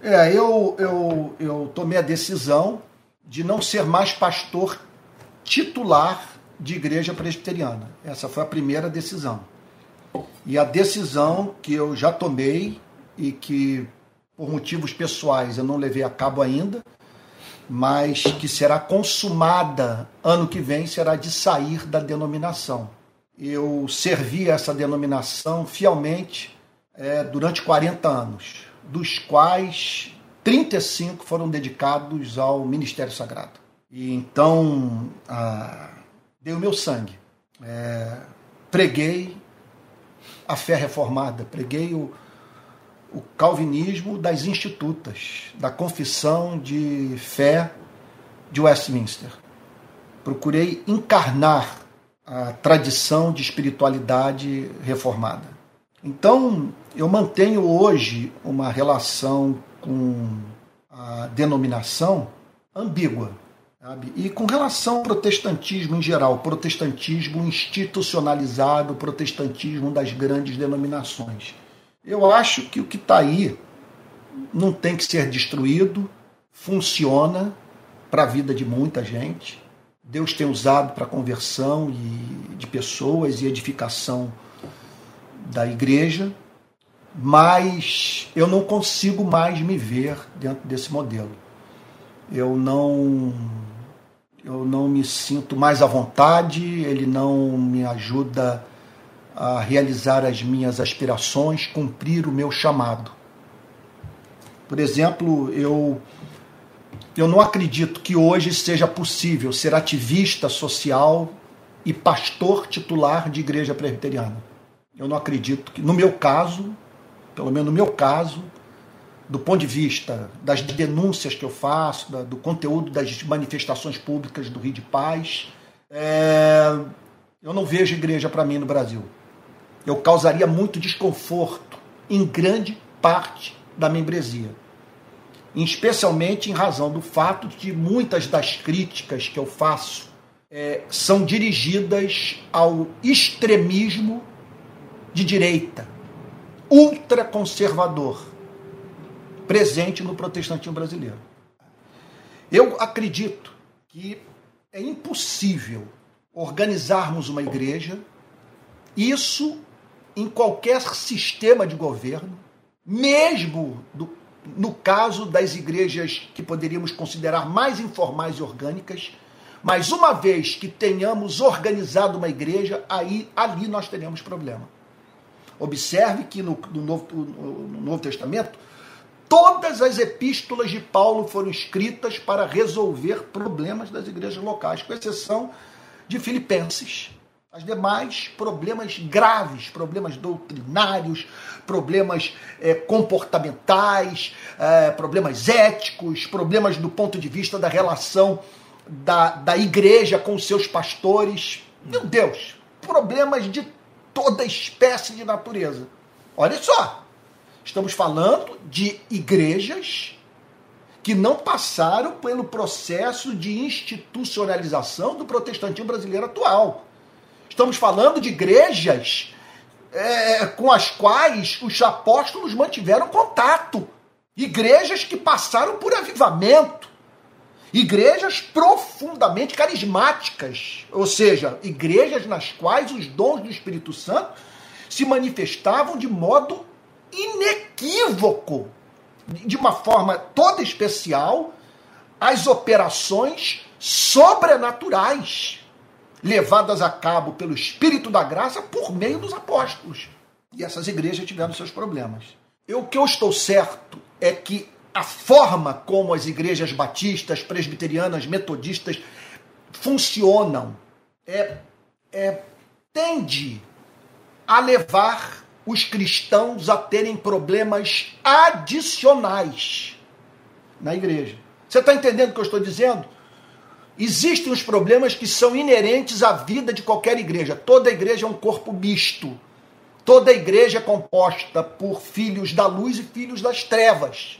É, eu, eu, eu tomei a decisão de não ser mais pastor titular de igreja presbiteriana. Essa foi a primeira decisão. E a decisão que eu já tomei e que por motivos pessoais eu não levei a cabo ainda, mas que será consumada ano que vem será de sair da denominação. Eu servi essa denominação fielmente é, durante 40 anos, dos quais 35 foram dedicados ao ministério sagrado. E então ah, dei o meu sangue, é, preguei a fé reformada, preguei o, o calvinismo das institutas, da confissão de fé de Westminster. Procurei encarnar a tradição de espiritualidade reformada. Então, eu mantenho hoje uma relação com a denominação ambígua. Sabe? E com relação ao protestantismo em geral, protestantismo institucionalizado, protestantismo das grandes denominações. Eu acho que o que está aí não tem que ser destruído, funciona para a vida de muita gente. Deus tem usado para conversão e, de pessoas e edificação da igreja, mas eu não consigo mais me ver dentro desse modelo. Eu não eu não me sinto mais à vontade, ele não me ajuda a realizar as minhas aspirações, cumprir o meu chamado. Por exemplo, eu eu não acredito que hoje seja possível ser ativista social e pastor titular de igreja presbiteriana. Eu não acredito que, no meu caso, pelo menos no meu caso, do ponto de vista das denúncias que eu faço, do conteúdo das manifestações públicas do Rio de Paz, é, eu não vejo igreja para mim no Brasil. Eu causaria muito desconforto em grande parte da membresia. Especialmente em razão do fato de muitas das críticas que eu faço é, são dirigidas ao extremismo de direita, ultraconservador presente no protestantismo brasileiro. Eu acredito que é impossível organizarmos uma igreja, isso em qualquer sistema de governo, mesmo do, no caso das igrejas que poderíamos considerar mais informais e orgânicas, mas uma vez que tenhamos organizado uma igreja, aí ali nós teremos problema. Observe que no, no, Novo, no Novo Testamento Todas as epístolas de Paulo foram escritas para resolver problemas das igrejas locais, com exceção de Filipenses. As demais, problemas graves, problemas doutrinários, problemas é, comportamentais, é, problemas éticos, problemas do ponto de vista da relação da, da igreja com seus pastores. Meu Deus, problemas de toda espécie de natureza. Olha só, Estamos falando de igrejas que não passaram pelo processo de institucionalização do protestantismo brasileiro atual. Estamos falando de igrejas é, com as quais os apóstolos mantiveram contato. Igrejas que passaram por avivamento. Igrejas profundamente carismáticas. Ou seja, igrejas nas quais os dons do Espírito Santo se manifestavam de modo inequívoco, de uma forma toda especial, as operações sobrenaturais. levadas a cabo pelo Espírito da Graça por meio dos apóstolos. E essas igrejas tiveram seus problemas. Eu, o que eu estou certo é que a forma como as igrejas batistas, presbiterianas, metodistas funcionam é, é tende a levar os cristãos a terem problemas adicionais na igreja. Você está entendendo o que eu estou dizendo? Existem os problemas que são inerentes à vida de qualquer igreja. Toda igreja é um corpo misto. Toda igreja é composta por filhos da luz e filhos das trevas.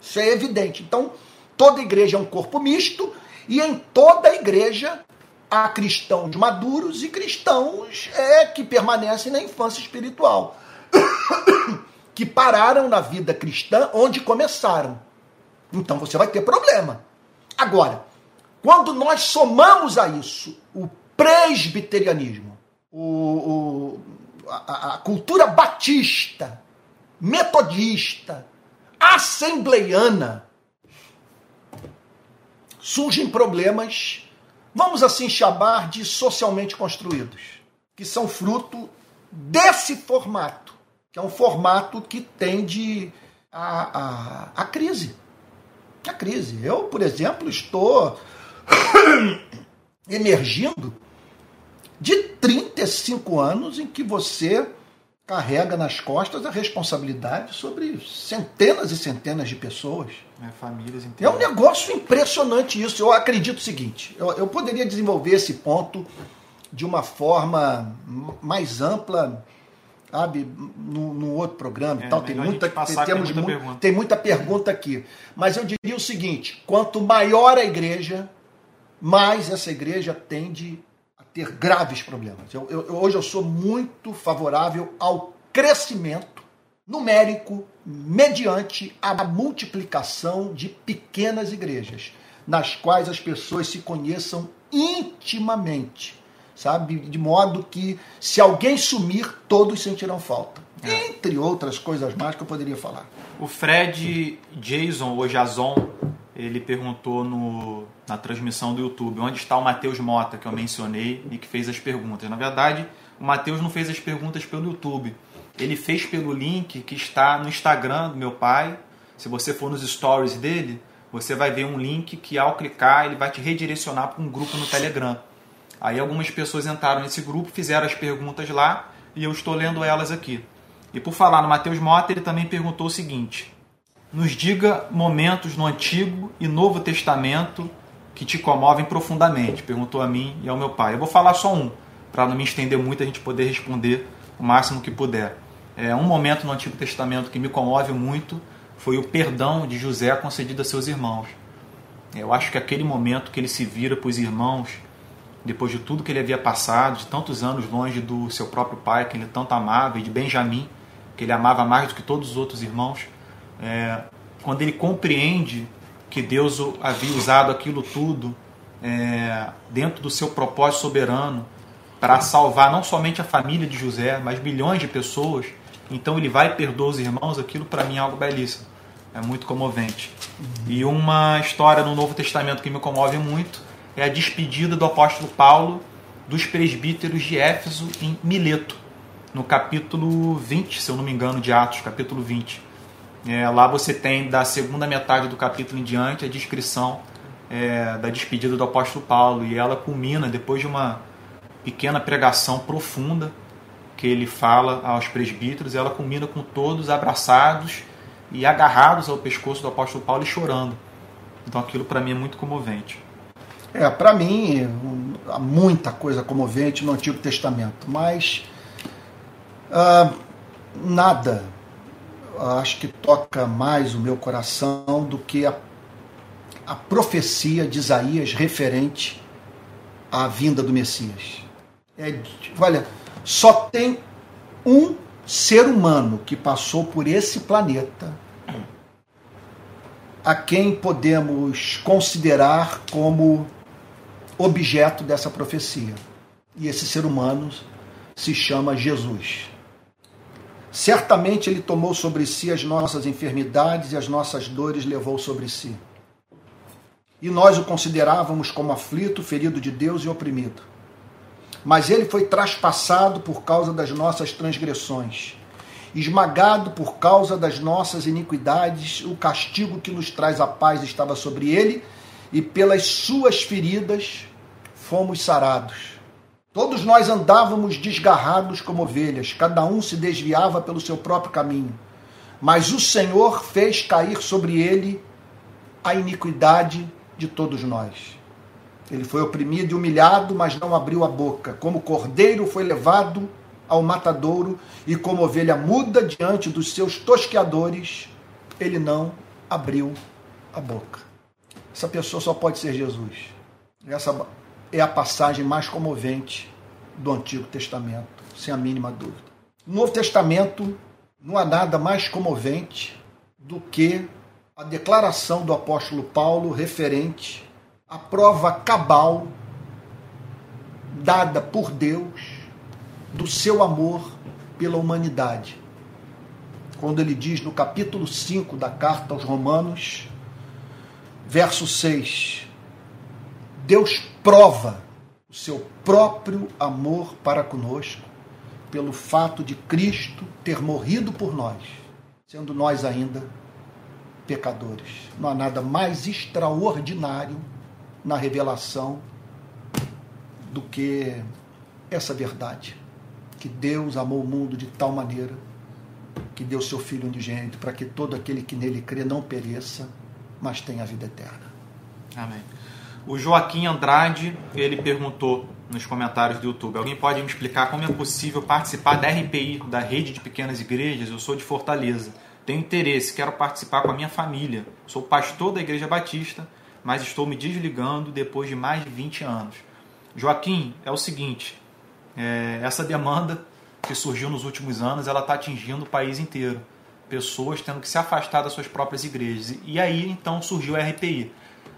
Isso é evidente. Então, toda igreja é um corpo misto e em toda igreja há cristãos maduros e cristãos é, que permanecem na infância espiritual, que pararam na vida cristã onde começaram. Então você vai ter problema. Agora, quando nós somamos a isso o presbiterianismo, o, o a, a cultura batista, metodista, assembleiana, surgem problemas, vamos assim chamar de socialmente construídos, que são fruto desse formato, que é um formato que tende a, a, a crise. A crise. Eu, por exemplo, estou emergindo de 35 anos em que você carrega nas costas a responsabilidade sobre centenas e centenas de pessoas. É, famílias inteiras. É um negócio impressionante isso. Eu acredito o seguinte: eu, eu poderia desenvolver esse ponto de uma forma mais ampla, sabe, no, no outro programa É, e tal. Tem muita, passar, tem muita mu- tem muita pergunta aqui. Mas eu diria o seguinte: quanto maior a igreja, mais essa igreja tende ter graves problemas. Eu, eu- hoje eu sou muito favorável ao crescimento numérico mediante a multiplicação de pequenas igrejas, nas quais as pessoas se conheçam intimamente, sabe? De modo que se alguém sumir, todos sentirão falta. Entre outras coisas mais que eu poderia falar. O Fred Jason, ou Jason, ele perguntou no, na transmissão do YouTube onde está o Matheus Mota, que eu mencionei e que fez as perguntas. Na verdade, o Matheus não fez as perguntas pelo YouTube. Ele fez pelo link que está no Instagram do meu pai. Se você for nos stories dele, você vai ver um link que ao clicar ele vai te redirecionar para um grupo no Telegram. Aí algumas pessoas entraram nesse grupo, fizeram as perguntas lá e eu estou lendo elas aqui. E por falar no Matheus Mota, ele também perguntou o seguinte: Nos diga momentos no Antigo e Novo Testamento que te comovem profundamente, perguntou a mim e ao meu pai. Eu vou falar só um, para não me estender muito, a gente poder responder o máximo que puder. É, um momento no Antigo Testamento que me comove muito foi o perdão de José concedido a seus irmãos. Eu acho que aquele momento que ele se vira para os irmãos, depois de tudo que ele havia passado, de tantos anos longe do seu próprio pai, que ele tanto amava, e de Benjamim, que ele amava mais do que todos os outros irmãos, é, quando ele compreende que Deus havia usado aquilo tudo é, dentro do seu propósito soberano para salvar não somente a família de José, mas milhões de pessoas, então ele vai e perdoa os irmãos, aquilo para mim é algo belíssimo. É muito comovente. E uma história no Novo Testamento que me comove muito é a despedida do apóstolo Paulo dos presbíteros de Éfeso em Mileto, no capítulo 20, se eu não me engano, de Atos, capítulo 20. É, lá você tem, da segunda metade do capítulo em diante, a descrição é, da despedida do apóstolo Paulo. E ela culmina depois de uma pequena pregação profunda que ele fala aos presbíteros. Ela culmina com todos abraçados e agarrados ao pescoço do apóstolo Paulo e chorando. Então aquilo para mim é muito comovente. É, para mim, há muita coisa comovente no Antigo Testamento, mas ah, nada acho que toca mais o meu coração do que a, a profecia de Isaías referente à vinda do Messias. É, olha, só tem um ser humano que passou por esse planeta a quem podemos considerar como objeto dessa profecia. E esse ser humano se chama Jesus. Certamente ele tomou sobre si as nossas enfermidades e as nossas dores levou sobre si. E nós o considerávamos como aflito, ferido de Deus e oprimido. Mas ele foi traspassado por causa das nossas transgressões, esmagado por causa das nossas iniquidades, o castigo que nos traz a paz estava sobre ele, e pelas suas feridas fomos sarados. Todos nós andávamos desgarrados como ovelhas, cada um se desviava pelo seu próprio caminho. Mas o Senhor fez cair sobre ele a iniquidade de todos nós. Ele foi oprimido e humilhado, mas não abriu a boca. Como cordeiro foi levado ao matadouro, e como ovelha muda diante dos seus tosqueadores, ele não abriu a boca. Essa pessoa só pode ser Jesus. Essa é a passagem mais comovente do Antigo Testamento, sem a mínima dúvida. No Novo Testamento, não há nada mais comovente do que a declaração do apóstolo Paulo referente à prova cabal dada por Deus do seu amor pela humanidade. Quando ele diz no capítulo 5 da carta aos Romanos, verso 6, Deus prova o seu próprio amor para conosco pelo fato de Cristo ter morrido por nós, sendo nós ainda pecadores. Não há nada mais extraordinário na revelação do que essa verdade que Deus amou o mundo de tal maneira que deu seu Filho unigênito para que todo aquele que nele crê não pereça, mas tenha a vida eterna. Amém. O Joaquim Andrade, ele perguntou nos comentários do YouTube, alguém pode me explicar como é possível participar da RPI, da Rede de Pequenas Igrejas? Eu sou de Fortaleza, tenho interesse, quero participar com a minha família. Sou pastor da Igreja Batista, mas estou me desligando depois de mais de 20 anos. Joaquim, é o seguinte, é, essa demanda que surgiu nos últimos anos, ela está atingindo o país inteiro. Pessoas tendo que se afastar das suas próprias igrejas. E aí então surgiu a RPI.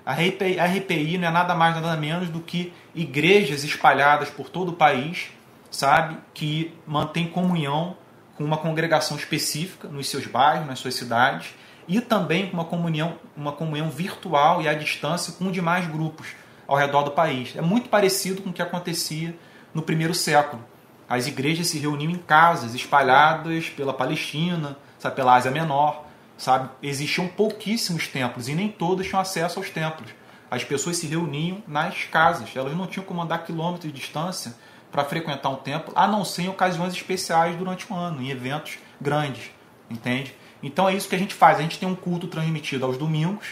A RPI, não é nada mais nada menos do que igrejas espalhadas por todo o país, sabe, que mantém comunhão com uma congregação específica nos seus bairros, nas suas cidades, e também com uma comunhão, uma comunhão virtual e à distância com demais grupos ao redor do país. É muito parecido com o que acontecia no primeiro século. As igrejas se reuniam em casas espalhadas pela Palestina, sabe, pela Ásia Menor, sabe? Existiam pouquíssimos templos e nem todos tinham acesso aos templos. As pessoas se reuniam nas casas, elas não tinham como andar quilômetros de distância para frequentar um templo, a não ser em ocasiões especiais durante o ano, em eventos grandes, entende? Então é isso que a gente faz. A gente tem um culto transmitido aos domingos.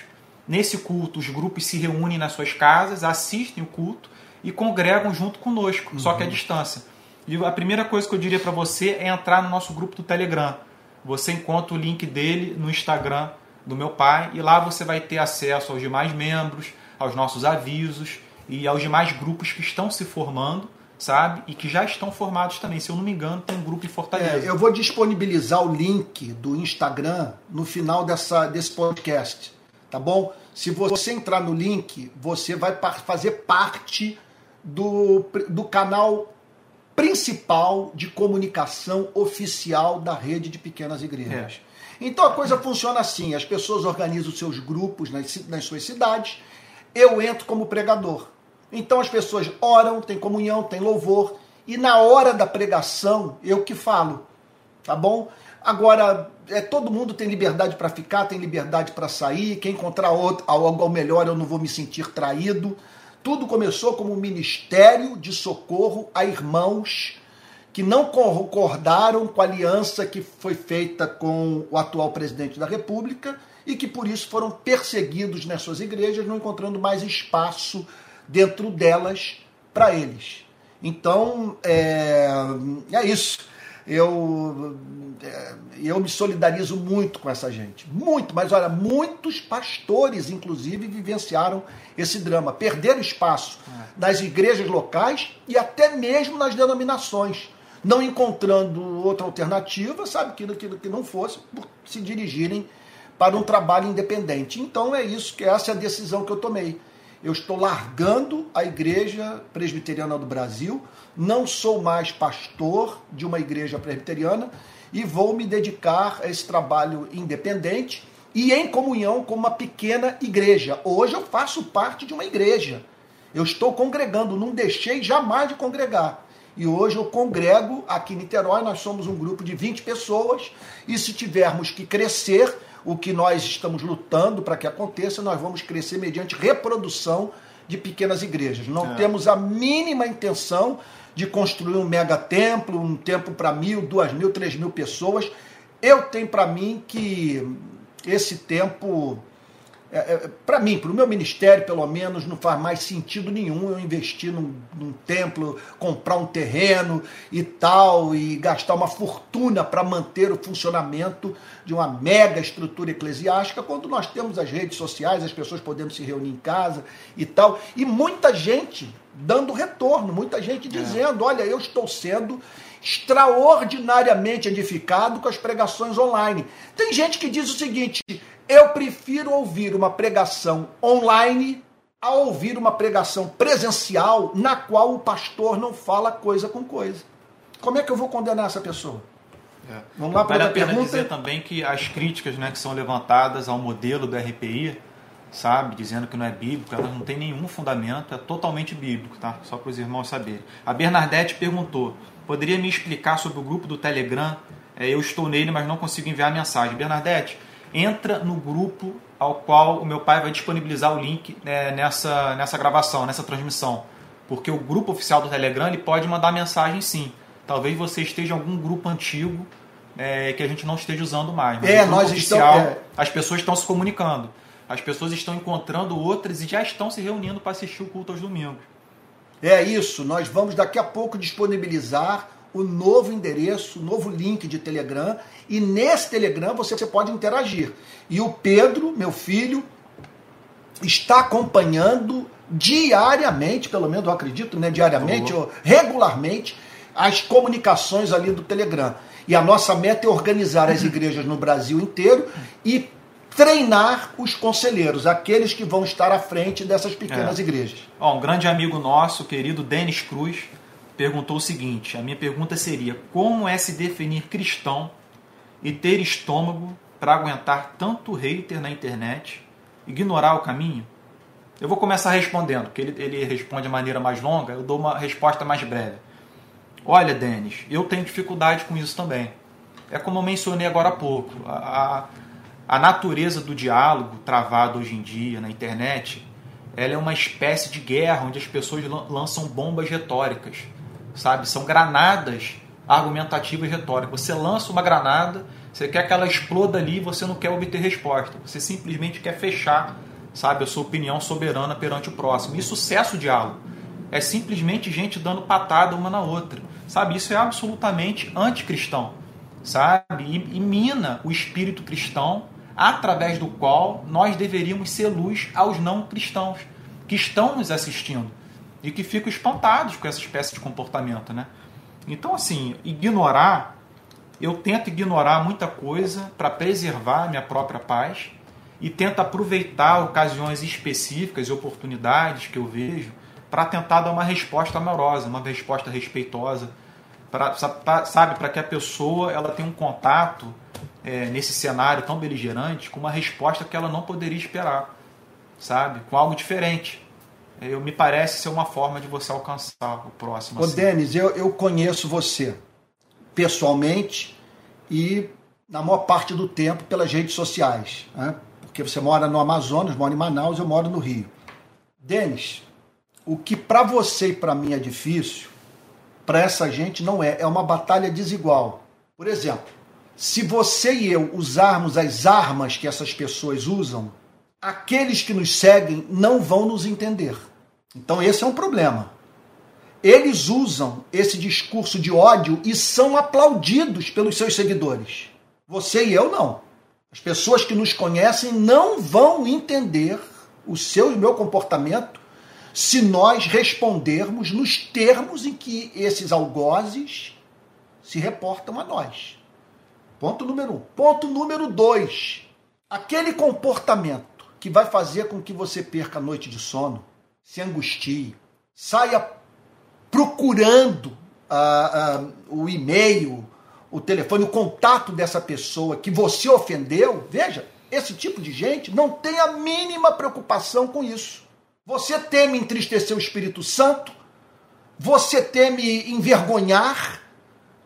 Nesse culto, os grupos se reúnem nas suas casas, assistem o culto e congregam junto conosco, uhum. só que à distância. E a primeira coisa que eu diria para você é entrar no nosso grupo do Telegram. Você encontra o link dele no Instagram do meu pai e lá você vai ter acesso aos demais membros, aos nossos avisos e aos demais grupos que estão se formando, sabe? E que já estão formados também. Se eu não me engano, tem um grupo em Fortaleza. É, eu vou disponibilizar o link do Instagram no final dessa, desse podcast, tá bom? Se você entrar no link, você vai fazer parte do, do canal principal de comunicação oficial da rede de pequenas igrejas. É. Então a coisa funciona assim: as pessoas organizam seus grupos nas, nas suas cidades, eu entro como pregador. Então as pessoas oram, tem comunhão, tem louvor, e na hora da pregação eu que falo, tá bom? Agora, é, todo mundo tem liberdade para ficar, tem liberdade para sair. Quem encontrar outro, algo melhor, eu não vou me sentir traído. Tudo começou como um ministério de socorro a irmãos que não concordaram com a aliança que foi feita com o atual presidente da República e que por isso foram perseguidos nas suas igrejas, não encontrando mais espaço dentro delas para eles. Então, é, é isso eu, é, eu me solidarizo muito com essa gente. Muito, mas olha, muitos pastores, inclusive, vivenciaram esse drama. Perderam espaço é. nas igrejas locais e até mesmo nas denominações. Não encontrando outra alternativa, sabe, aquilo que, que não fosse, por se dirigirem para um trabalho independente. Então é isso, que essa é a decisão que eu tomei. Eu estou largando a Igreja Presbiteriana do Brasil, não sou mais pastor de uma igreja presbiteriana e vou me dedicar a esse trabalho independente e em comunhão com uma pequena igreja. Hoje eu faço parte de uma igreja. Eu estou congregando, não deixei jamais de congregar. E hoje eu congrego aqui em Niterói, nós somos um grupo de 20 pessoas, e se tivermos que crescer, o que nós estamos lutando para que aconteça, nós vamos crescer mediante reprodução de pequenas igrejas. Não é. temos a mínima intenção de construir um mega templo, um templo para mil, duas mil, três mil pessoas. Eu tenho para mim que esse tempo é, é, para mim, para o meu ministério, pelo menos, não faz mais sentido nenhum eu investir num, num templo, comprar um terreno e tal, e gastar uma fortuna para manter o funcionamento de uma mega estrutura eclesiástica, quando nós temos as redes sociais, as pessoas podemos se reunir em casa e tal, e muita gente dando retorno, muita gente dizendo: é. olha, eu estou sendo extraordinariamente edificado com as pregações online. Tem gente que diz o seguinte: eu prefiro ouvir uma pregação online a ouvir uma pregação presencial na qual o pastor não fala coisa com coisa. Como é que eu vou condenar essa pessoa? É. Vamos lá para vale a pena pergunta. dizer também que as críticas né, que são levantadas ao modelo da RPI, sabe, dizendo que não é bíblico, elas não têm nenhum fundamento, é totalmente bíblico, tá? Só para os irmãos saberem. A Bernadette perguntou: poderia me explicar sobre o grupo do Telegram? É, eu estou nele, mas não consigo enviar mensagem. Bernadette, entra no grupo ao qual o meu pai vai disponibilizar o link né, nessa, nessa gravação, nessa transmissão. Porque o grupo oficial do Telegram ele pode mandar mensagem sim. Talvez você esteja em algum grupo antigo é, que a gente não esteja usando mais. Mas é, nós oficial, estamos, é... as pessoas estão se comunicando. As pessoas estão encontrando outras e já estão se reunindo para assistir o culto aos domingos. É isso, nós vamos daqui a pouco disponibilizar o novo endereço, o novo link de Telegram, e nesse Telegram você pode interagir. E o Pedro, meu filho, está acompanhando diariamente, pelo menos eu acredito, né, diariamente uhum. ou regularmente, as comunicações ali do Telegram. E a nossa meta é organizar as igrejas no Brasil inteiro e treinar os conselheiros, aqueles que vão estar à frente dessas pequenas é. igrejas. Ó, um grande amigo nosso, querido Denis Cruz, perguntou o seguinte: a minha pergunta seria: como é se definir cristão e ter estômago para aguentar tanto hater na internet, ignorar o caminho? Eu vou começar respondendo, porque ele, ele responde de maneira mais longa, eu dou uma resposta mais breve. Olha, Denis, eu tenho dificuldade com isso também. É como eu mencionei agora há pouco. A, a, a natureza do diálogo travado hoje em dia na internet ela é uma espécie de guerra onde as pessoas lançam bombas retóricas sabe? São granadas argumentativas retóricas. Você lança uma granada, você quer que ela exploda ali, você não quer obter resposta. Você simplesmente quer fechar, sabe, a sua opinião soberana perante o próximo. Isso cessa o diálogo. É simplesmente gente dando patada uma na outra. Sabe, isso é absolutamente anticristão. Sabe? E, e mina o espírito cristão através do qual nós deveríamos ser luz aos não cristãos que estão nos assistindo e que ficam espantados com essa espécie de comportamento, né? Então, assim, ignorar, eu tento ignorar muita coisa para preservar a minha própria paz e tento aproveitar ocasiões específicas e oportunidades que eu vejo para tentar dar uma resposta amorosa, uma resposta respeitosa, pra, sabe, para que a pessoa ela tenha um contato é, nesse cenário tão beligerante com uma resposta que ela não poderia esperar, sabe, com algo diferente eu, me parece ser uma forma de você alcançar o próximo. Ô, assim. Denis, eu, eu conheço você pessoalmente e na maior parte do tempo pelas redes sociais, né? porque você mora no Amazonas, mora em Manaus, eu moro no Rio. Denis, o que para você e para mim é difícil, para essa gente não é, é uma batalha desigual. Por exemplo, se você e eu usarmos as armas que essas pessoas usam, aqueles que nos seguem não vão nos entender. Então, esse é um problema. Eles usam esse discurso de ódio e são aplaudidos pelos seus seguidores. Você e eu não. As pessoas que nos conhecem não vão entender o seu e meu comportamento se nós respondermos nos termos em que esses algozes se reportam a nós. Ponto número um. Ponto número dois. Aquele comportamento que vai fazer com que você perca a noite de sono, se angustie, saia procurando ah, ah, o e-mail, o telefone, o contato dessa pessoa que você ofendeu. Veja, esse tipo de gente não tem a mínima preocupação com isso. Você teme entristecer o Espírito Santo, você teme envergonhar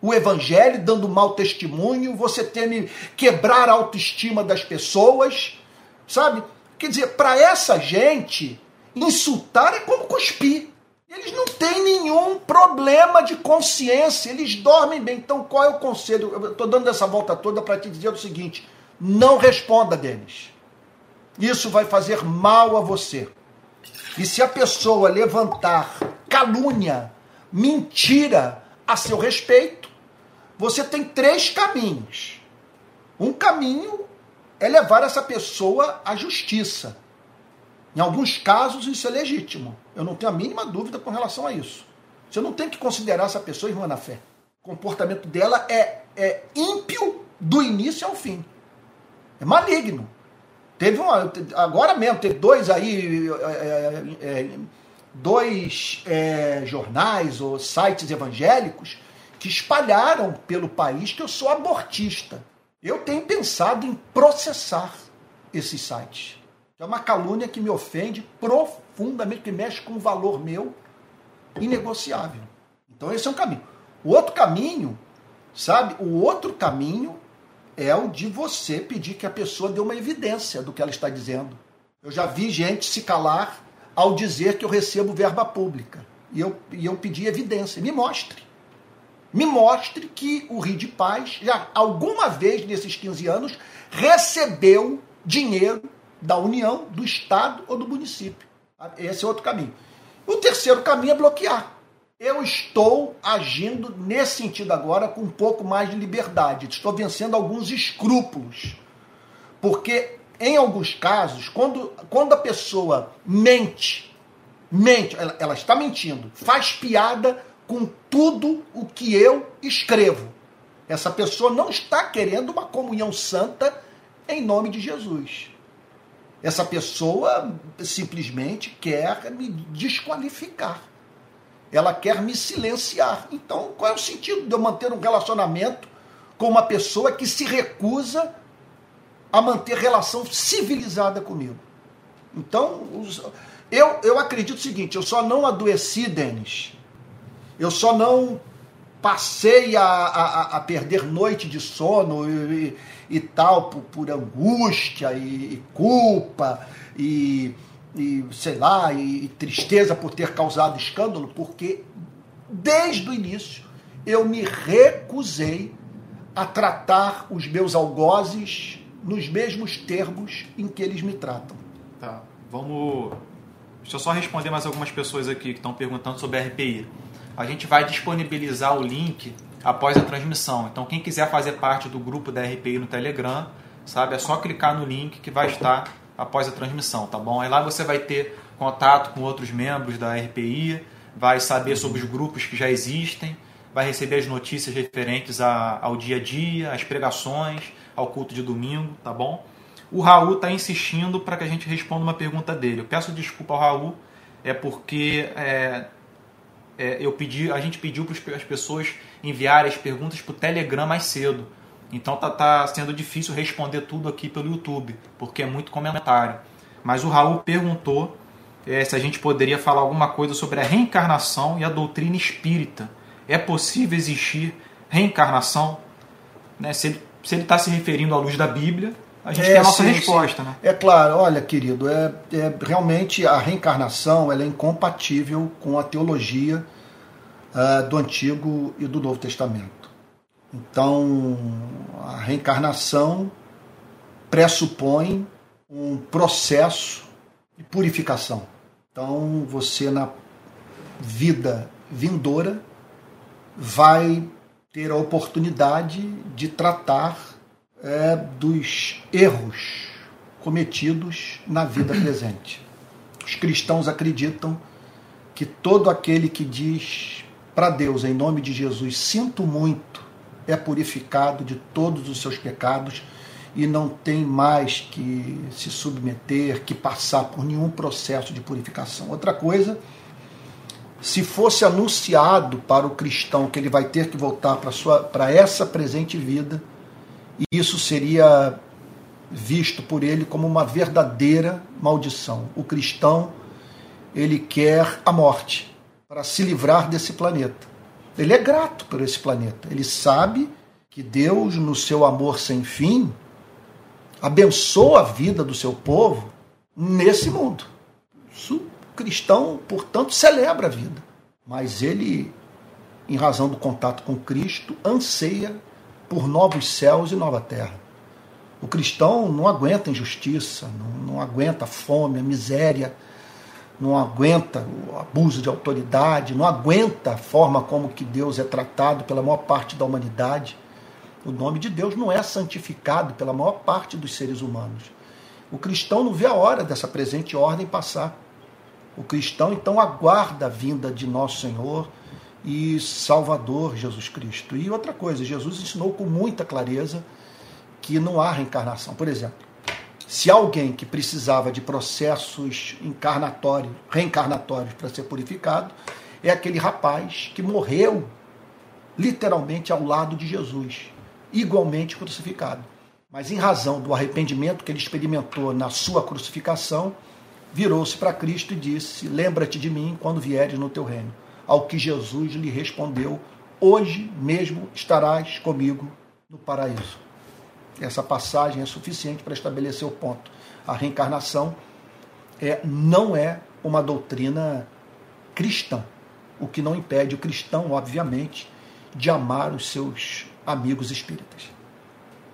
o evangelho, dando mau testemunho, você teme quebrar a autoestima das pessoas, sabe? Quer dizer, para essa gente, insultar é como cuspir. Eles não têm nenhum problema de consciência, eles dormem bem. Então, qual é o conselho? Eu estou dando essa volta toda para te dizer o seguinte: não responda, Denis. Isso vai fazer mal a você. E se a pessoa levantar calúnia, mentira a seu respeito, você tem três caminhos. Um caminho é levar essa pessoa à justiça. Em alguns casos, isso é legítimo. Eu não tenho a mínima dúvida com relação a isso. Você não tem que considerar essa pessoa irmã na fé. O comportamento dela é, é ímpio do início ao fim. É maligno. Teve uma, agora mesmo, teve dois aí, é, é, dois é, jornais ou sites evangélicos que espalharam pelo país que eu sou abortista. Eu tenho pensado em processar esses sites. É uma calúnia que me ofende profundamente, que mexe com um valor meu inegociável. Então esse é um caminho. O outro caminho, sabe? O outro caminho é o de você pedir que a pessoa dê uma evidência do que ela está dizendo. Eu já vi gente se calar ao dizer que eu recebo verba pública. E eu, e eu pedi evidência. Me mostre. Me mostre que o Rio de Paz, já alguma vez nesses 15 anos, recebeu dinheiro da União, do Estado ou do município. Esse é outro caminho. O terceiro caminho é bloquear. Eu estou agindo nesse sentido agora com um pouco mais de liberdade. Estou vencendo alguns escrúpulos. Porque, em alguns casos, quando, quando a pessoa mente, mente, ela, ela está mentindo, faz piada com tudo o que eu escrevo. Essa pessoa não está querendo uma comunhão santa em nome de Jesus. Essa pessoa simplesmente quer me desqualificar. Ela quer me silenciar. Então, qual é o sentido de eu manter um relacionamento com uma pessoa que se recusa a manter relação civilizada comigo? Então, eu, eu acredito o seguinte: eu só não adoeci, Denis. Eu só não passei a, a, a perder noite de sono e, e tal por, por angústia e, e culpa e, e, sei lá, e tristeza por ter causado escândalo, porque desde o início eu me recusei a tratar os meus algozes nos mesmos termos em que eles me tratam. Tá, vamos. Deixa eu só responder mais algumas pessoas aqui que estão perguntando sobre a RPI. A gente vai disponibilizar o link após a transmissão. Então, quem quiser fazer parte do grupo da RPI no Telegram, sabe, é só clicar no link que vai estar após a transmissão, tá bom? Aí lá você vai ter contato com outros membros da RPI, vai saber sobre os grupos que já existem, vai receber as notícias referentes a, ao dia a dia, às pregações, ao culto de domingo, tá bom? O Raul está insistindo para que a gente responda uma pergunta dele. Eu peço desculpa ao Raul, é porque é, é, eu pedi, a gente pediu para as pessoas enviarem as perguntas para o Telegram mais cedo. Então tá, tá sendo difícil responder tudo aqui pelo YouTube, porque é muito comentário. Mas o Raul perguntou é, se a gente poderia falar alguma coisa sobre a reencarnação e a doutrina espírita. É possível existir reencarnação? Né? Se ele está se referindo à luz da Bíblia, a gente é, tem a nossa sim, resposta. Sim. Né? É claro, olha, querido, é, é, realmente a reencarnação ela é incompatível com a teologia uh, do Antigo e do Novo Testamento. Então, a reencarnação pressupõe um processo de purificação. Então, você na vida vindoura vai ter a oportunidade de tratar é, dos erros cometidos na vida presente. Os cristãos acreditam que todo aquele que diz para Deus, em nome de Jesus, sinto muito, é purificado de todos os seus pecados e não tem mais que se submeter, que passar por nenhum processo de purificação. Outra coisa, se fosse anunciado para o cristão que ele vai ter que voltar para essa presente vida, e isso seria visto por ele como uma verdadeira maldição. O cristão, ele quer a morte. Para se livrar desse planeta. Ele é grato por esse planeta. Ele sabe que Deus, no seu amor sem fim, abençoa a vida do seu povo nesse mundo. O cristão, portanto, celebra a vida. Mas ele, em razão do contato com Cristo, anseia por novos céus e nova terra. O cristão não aguenta injustiça, não, não aguenta fome, a miséria, não aguenta o abuso de autoridade, não aguenta a forma como que Deus é tratado pela maior parte da humanidade. O nome de Deus não é santificado pela maior parte dos seres humanos. O cristão não vê a hora dessa presente ordem passar. O cristão então aguarda a vinda de nosso Senhor e Salvador Jesus Cristo. E outra coisa, Jesus ensinou com muita clareza que não há reencarnação. Por exemplo, se alguém que precisava de processos encarnatórios, reencarnatórios para ser purificado, é aquele rapaz que morreu literalmente ao lado de Jesus, igualmente crucificado. Mas em razão do arrependimento que ele experimentou na sua crucificação, virou-se para Cristo e disse: Lembra-te de mim quando vieres no teu reino. Ao que Jesus lhe respondeu: Hoje mesmo estarás comigo no paraíso. Essa passagem é suficiente para estabelecer o ponto. A reencarnação é, não é uma doutrina cristã, o que não impede o cristão, obviamente, de amar os seus amigos espíritas.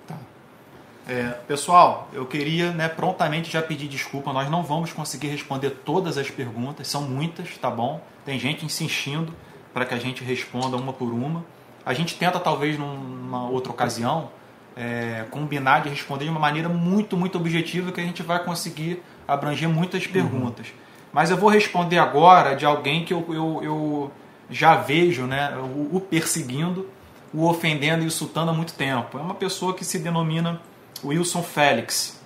Tá. É, pessoal, eu queria né, prontamente já pedir desculpa. Nós não vamos conseguir responder todas as perguntas, são muitas, tá bom? Tem gente insistindo para que a gente responda uma por uma. A gente tenta, talvez, numa outra ocasião, é, combinar de responder de uma maneira muito, muito objetiva que a gente vai conseguir abranger muitas perguntas. Uhum. Mas eu vou responder agora de alguém que eu, eu, eu já vejo né, o, o, perseguindo, o ofendendo e insultando há muito tempo. É uma pessoa que se denomina Wilson Félix.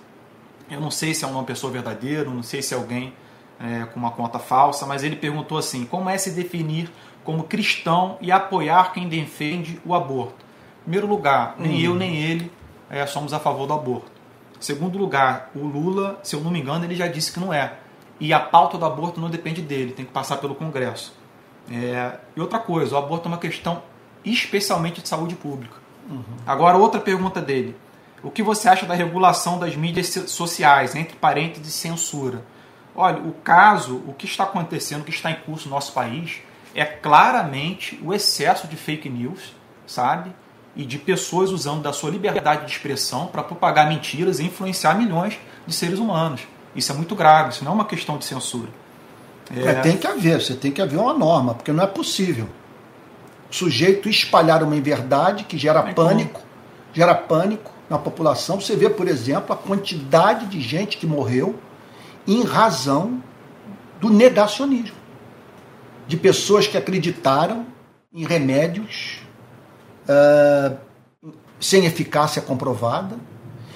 Eu não sei se é uma pessoa verdadeira, não sei se é alguém é, com uma conta falsa, mas ele perguntou assim: como é se definir como cristão e apoiar quem defende o aborto? Primeiro lugar, nem uhum. eu nem ele é, somos a favor do aborto. Segundo lugar, o Lula, se eu não me engano, ele já disse que não é. E a pauta do aborto não depende dele, tem que passar pelo Congresso. É, e outra coisa, o aborto é uma questão especialmente de saúde pública. Uhum. Agora, outra pergunta dele. O que você acha da regulação das mídias sociais, entre parênteses, censura? Olha, o caso, o que está acontecendo, o que está em curso no nosso país, é claramente o excesso de fake news, sabe? E de pessoas usando da sua liberdade de expressão para propagar mentiras e influenciar milhões de seres humanos. Isso é muito grave, isso não é uma questão de censura. É... É, tem que haver, você tem que haver uma norma, porque não é possível. O sujeito espalhar uma inverdade que gera é pânico, como? gera pânico na população. Você vê, por exemplo, a quantidade de gente que morreu em razão do negacionismo. De pessoas que acreditaram em remédios uh, sem eficácia comprovada,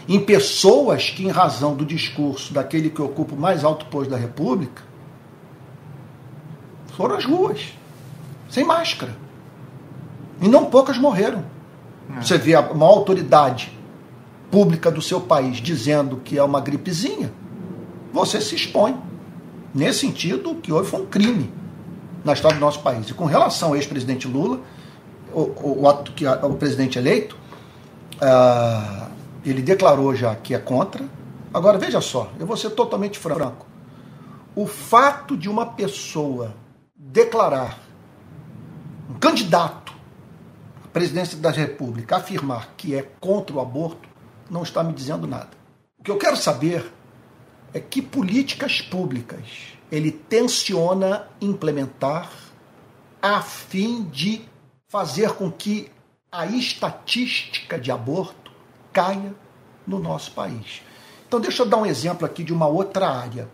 em pessoas que, em razão do discurso daquele que ocupa o mais alto posto da República, foram às ruas, sem máscara. E não poucas morreram. É. Você vê uma autoridade pública do seu país dizendo que é uma gripezinha, você se expõe. Nesse sentido, o que houve foi um crime na história do nosso país. E com relação ao ex-presidente Lula, o, o, ato que o presidente eleito, uh, ele declarou já que é contra. Agora, veja só, eu vou ser totalmente franco. O fato de uma pessoa declarar, um candidato à presidência da República, afirmar que é contra o aborto, não está me dizendo nada. O que eu quero saber é que políticas públicas ele tensiona implementar a fim de fazer com que a estatística de aborto caia no nosso país. Então, deixa eu dar um exemplo aqui de uma outra área.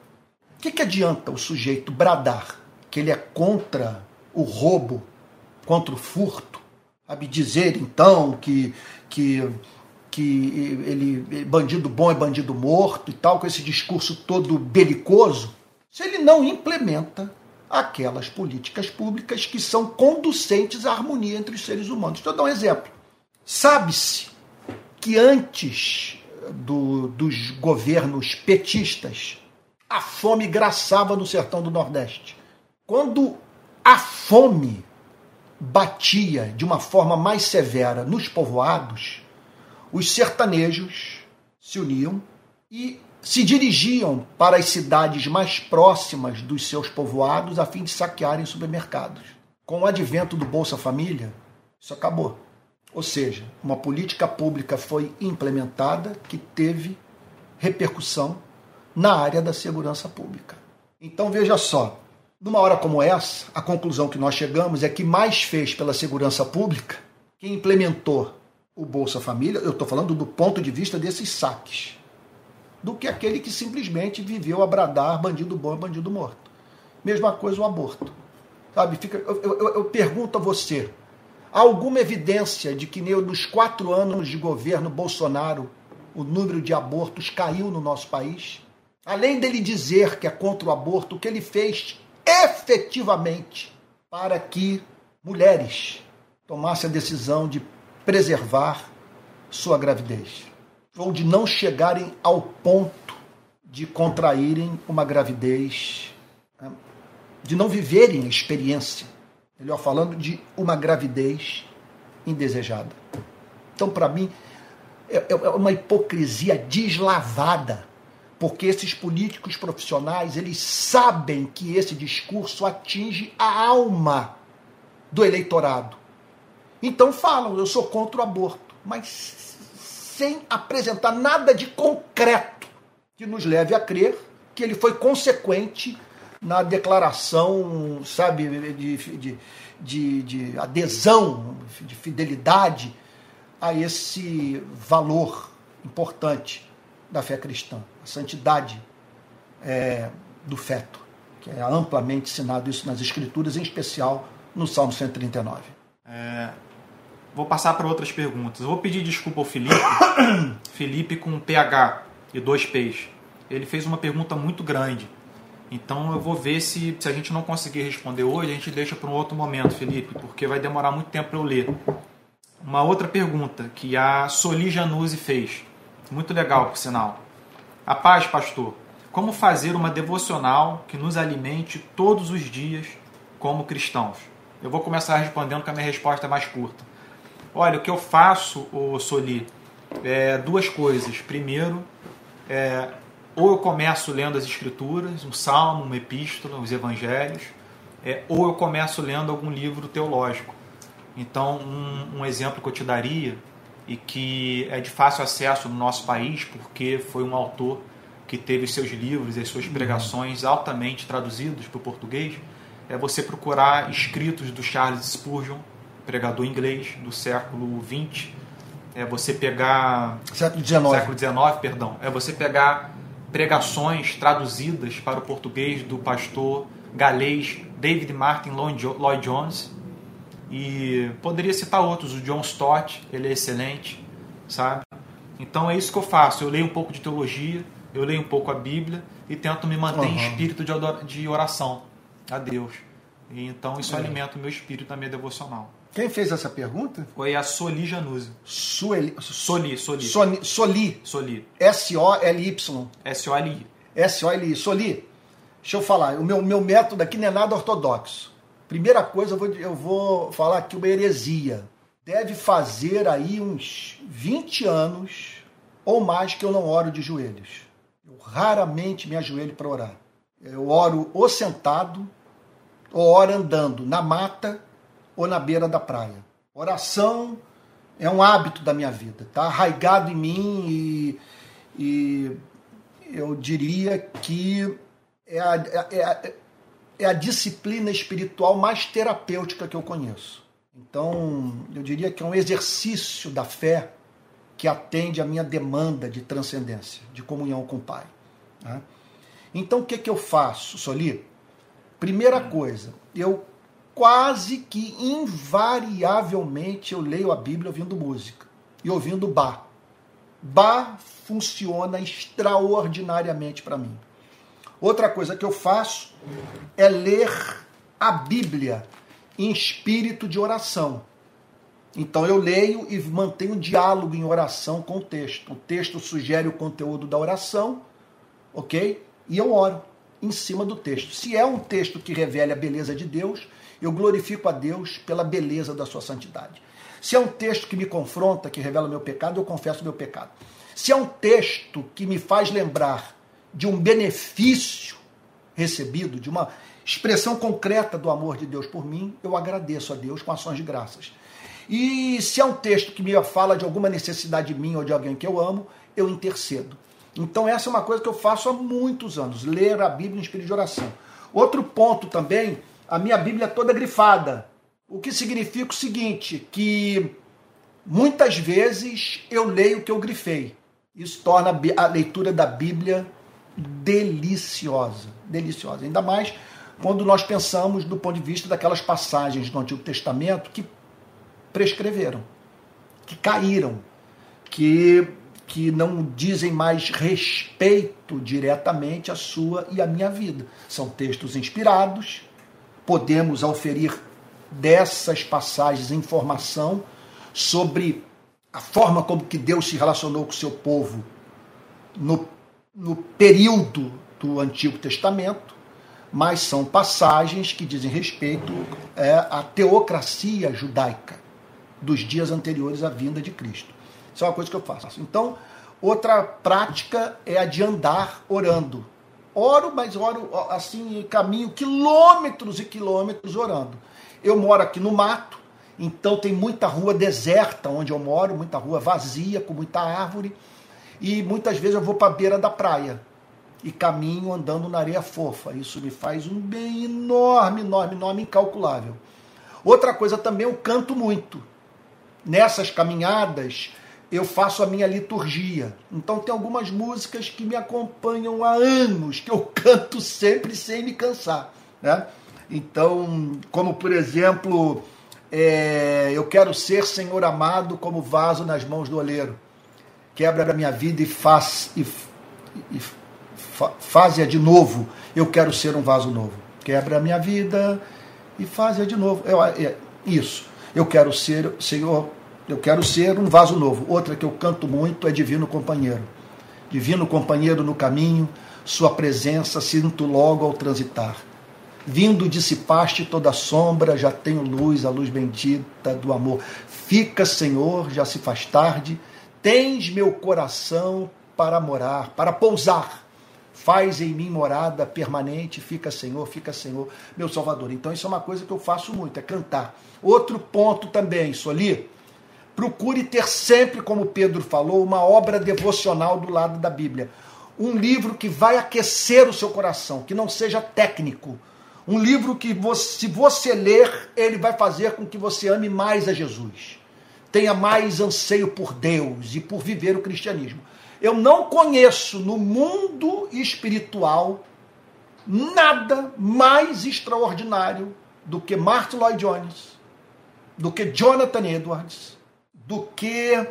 O que, que adianta o sujeito bradar que ele é contra o roubo, contra o furto? Sabe, dizer então que, que, que ele bandido bom é bandido morto e tal, com esse discurso todo belicoso, se ele não implementa aquelas políticas públicas que são conducentes à harmonia entre os seres humanos. Estou a dar um exemplo. Sabe-se que antes do, dos governos petistas, a fome graçava no sertão do Nordeste. Quando a fome batia de uma forma mais severa nos povoados, os sertanejos se uniam e se dirigiam para as cidades mais próximas dos seus povoados a fim de saquearem supermercados. Com o advento do Bolsa Família, isso acabou. Ou seja, uma política pública foi implementada que teve repercussão na área da segurança pública. Então veja só, numa hora como essa, a conclusão que nós chegamos é que mais fez pela segurança pública quem implementou o Bolsa Família, eu estou falando do ponto de vista desses saques, do que aquele que simplesmente viveu a bradar bandido bom e bandido morto. Mesma coisa o aborto. Sabe, Fica, eu, eu, eu pergunto a você, há alguma evidência de que nos quatro anos de governo Bolsonaro o número de abortos caiu no nosso país? Além dele dizer que é contra o aborto, o que ele fez efetivamente para que mulheres tomassem a decisão de preservar sua gravidez ou de não chegarem ao ponto de contraírem uma gravidez, né, de não viverem a experiência, melhor falando, de uma gravidez indesejada. Então, para mim, é, é uma hipocrisia deslavada porque esses políticos profissionais eles sabem que esse discurso atinge a alma do eleitorado. Então falam, eu sou contra o aborto, mas sem apresentar nada de concreto que nos leve a crer que ele foi consequente na declaração, sabe, de, de, de, de adesão, de fidelidade a esse valor importante da fé cristã, a santidade é, do feto, que é amplamente ensinado isso nas Escrituras, em especial no Salmo 139. É, vou passar para outras perguntas. Eu vou pedir desculpa ao Felipe, Felipe com PH e dois P's. Ele fez uma pergunta muito grande. Então eu vou ver se, se a gente não conseguir responder hoje, a gente deixa para um outro momento, Felipe, porque vai demorar muito tempo para eu ler. Uma outra pergunta que a Soli Januzzi fez. Muito legal, por sinal. A paz, pastor. Como fazer uma devocional que nos alimente todos os dias como cristãos? Eu vou começar respondendo que a minha resposta é mais curta. Olha, o que eu faço, o Soli, é duas coisas. Primeiro, é, ou eu começo lendo as escrituras, um salmo, uma epístola, os evangelhos, é, ou eu começo lendo algum livro teológico. Então, um, um exemplo que eu te daria e que é de fácil acesso no nosso país, porque foi um autor que teve seus livros e suas pregações altamente traduzidos para o português, é você procurar escritos do Charles Spurgeon, pregador inglês do século XX, é você pegar século XIX, século XIX, perdão, é você pegar pregações traduzidas para o português do pastor galês David Martin Lloyd Jones, e poderia citar outros, o John Stott, ele é excelente, sabe? Então é isso que eu faço. Eu leio um pouco de teologia, eu leio um pouco a Bíblia e tento me manter uhum. em espírito de oração a Deus. E então isso é. alimenta o meu espírito na minha devocional. Quem fez essa pergunta? Foi a Soli Januzzi. Sueli... Soli, Soli. Soli. Soli. Soli. S-O-L-Y. S-O-L-I. S-O-L-I. Soli, deixa eu falar. O meu, meu método aqui não é nada ortodoxo. Primeira coisa, eu vou, eu vou falar aqui uma heresia. Deve fazer aí uns 20 anos ou mais que eu não oro de joelhos. Eu raramente me ajoelho para orar. Eu oro ou sentado, ou oro andando na mata ou na beira da praia. Oração é um hábito da minha vida, tá arraigado em mim e, e eu diria que é a, é, a, é a disciplina espiritual mais terapêutica que eu conheço. Então, eu diria que é um exercício da fé que atende à minha demanda de transcendência, de comunhão com o Pai. Né? Então, o que, que eu faço, Soli? Primeira coisa, eu quase que invariavelmente eu leio a Bíblia ouvindo música e ouvindo bar. Bar funciona extraordinariamente para mim. Outra coisa que eu faço é ler a Bíblia em espírito de oração. Então eu leio e mantenho um diálogo em oração com o texto. O texto sugere o conteúdo da oração, ok? E eu oro em cima do texto. Se é um texto que revela a beleza de Deus, eu glorifico a Deus pela beleza da sua santidade. Se é um texto que me confronta, que revela meu pecado, eu confesso meu pecado. Se é um texto que me faz lembrar de um benefício recebido, de uma expressão concreta do amor de Deus por mim, eu agradeço a Deus com ações de graças. E se é um texto que me fala de alguma necessidade minha ou de alguém que eu amo, eu intercedo. Então essa é uma coisa que eu faço há muitos anos, ler a Bíblia em espírito de oração. Outro ponto também, a minha Bíblia toda grifada. O que significa o seguinte, que muitas vezes eu leio o que eu grifei. Isso torna a leitura da Bíblia deliciosa, deliciosa. Ainda mais quando nós pensamos do ponto de vista daquelas passagens do Antigo Testamento que prescreveram, que caíram, que, que não dizem mais respeito diretamente à sua e à minha vida. São textos inspirados, podemos auferir dessas passagens informação sobre a forma como que Deus se relacionou com o seu povo no, no período do Antigo Testamento, mas são passagens que dizem respeito é, à teocracia judaica dos dias anteriores à vinda de Cristo. Isso é uma coisa que eu faço. Então, outra prática é a de andar orando. Oro, mas oro assim, caminho quilômetros e quilômetros orando. Eu moro aqui no mato, então tem muita rua deserta onde eu moro, muita rua vazia, com muita árvore. E muitas vezes eu vou para a beira da praia e caminho andando na areia fofa. Isso me faz um bem enorme, enorme, enorme, incalculável. Outra coisa também, eu canto muito nessas caminhadas eu faço a minha liturgia. Então tem algumas músicas que me acompanham há anos, que eu canto sempre sem me cansar. Né? Então, como por exemplo, é, eu quero ser Senhor amado como vaso nas mãos do oleiro. Quebra a minha vida e faz e, e faz-a de novo. Eu quero ser um vaso novo. Quebra a minha vida e faz-a de novo. Eu, é, isso. Eu quero ser, Senhor, eu quero ser um vaso novo. Outra que eu canto muito é Divino Companheiro. Divino Companheiro no caminho, Sua presença sinto logo ao transitar. Vindo dissipaste toda sombra, já tenho luz, a luz bendita do amor. Fica, Senhor, já se faz tarde, tens meu coração para morar, para pousar. Faz em mim morada permanente, fica, Senhor, fica, Senhor, meu Salvador. Então, isso é uma coisa que eu faço muito, é cantar. Outro ponto também, Soli, procure ter sempre, como Pedro falou, uma obra devocional do lado da Bíblia. Um livro que vai aquecer o seu coração, que não seja técnico. Um livro que, se você ler, ele vai fazer com que você ame mais a Jesus. Tenha mais anseio por Deus e por viver o cristianismo. Eu não conheço no mundo espiritual nada mais extraordinário do que Martin Lloyd Jones, do que Jonathan Edwards, do que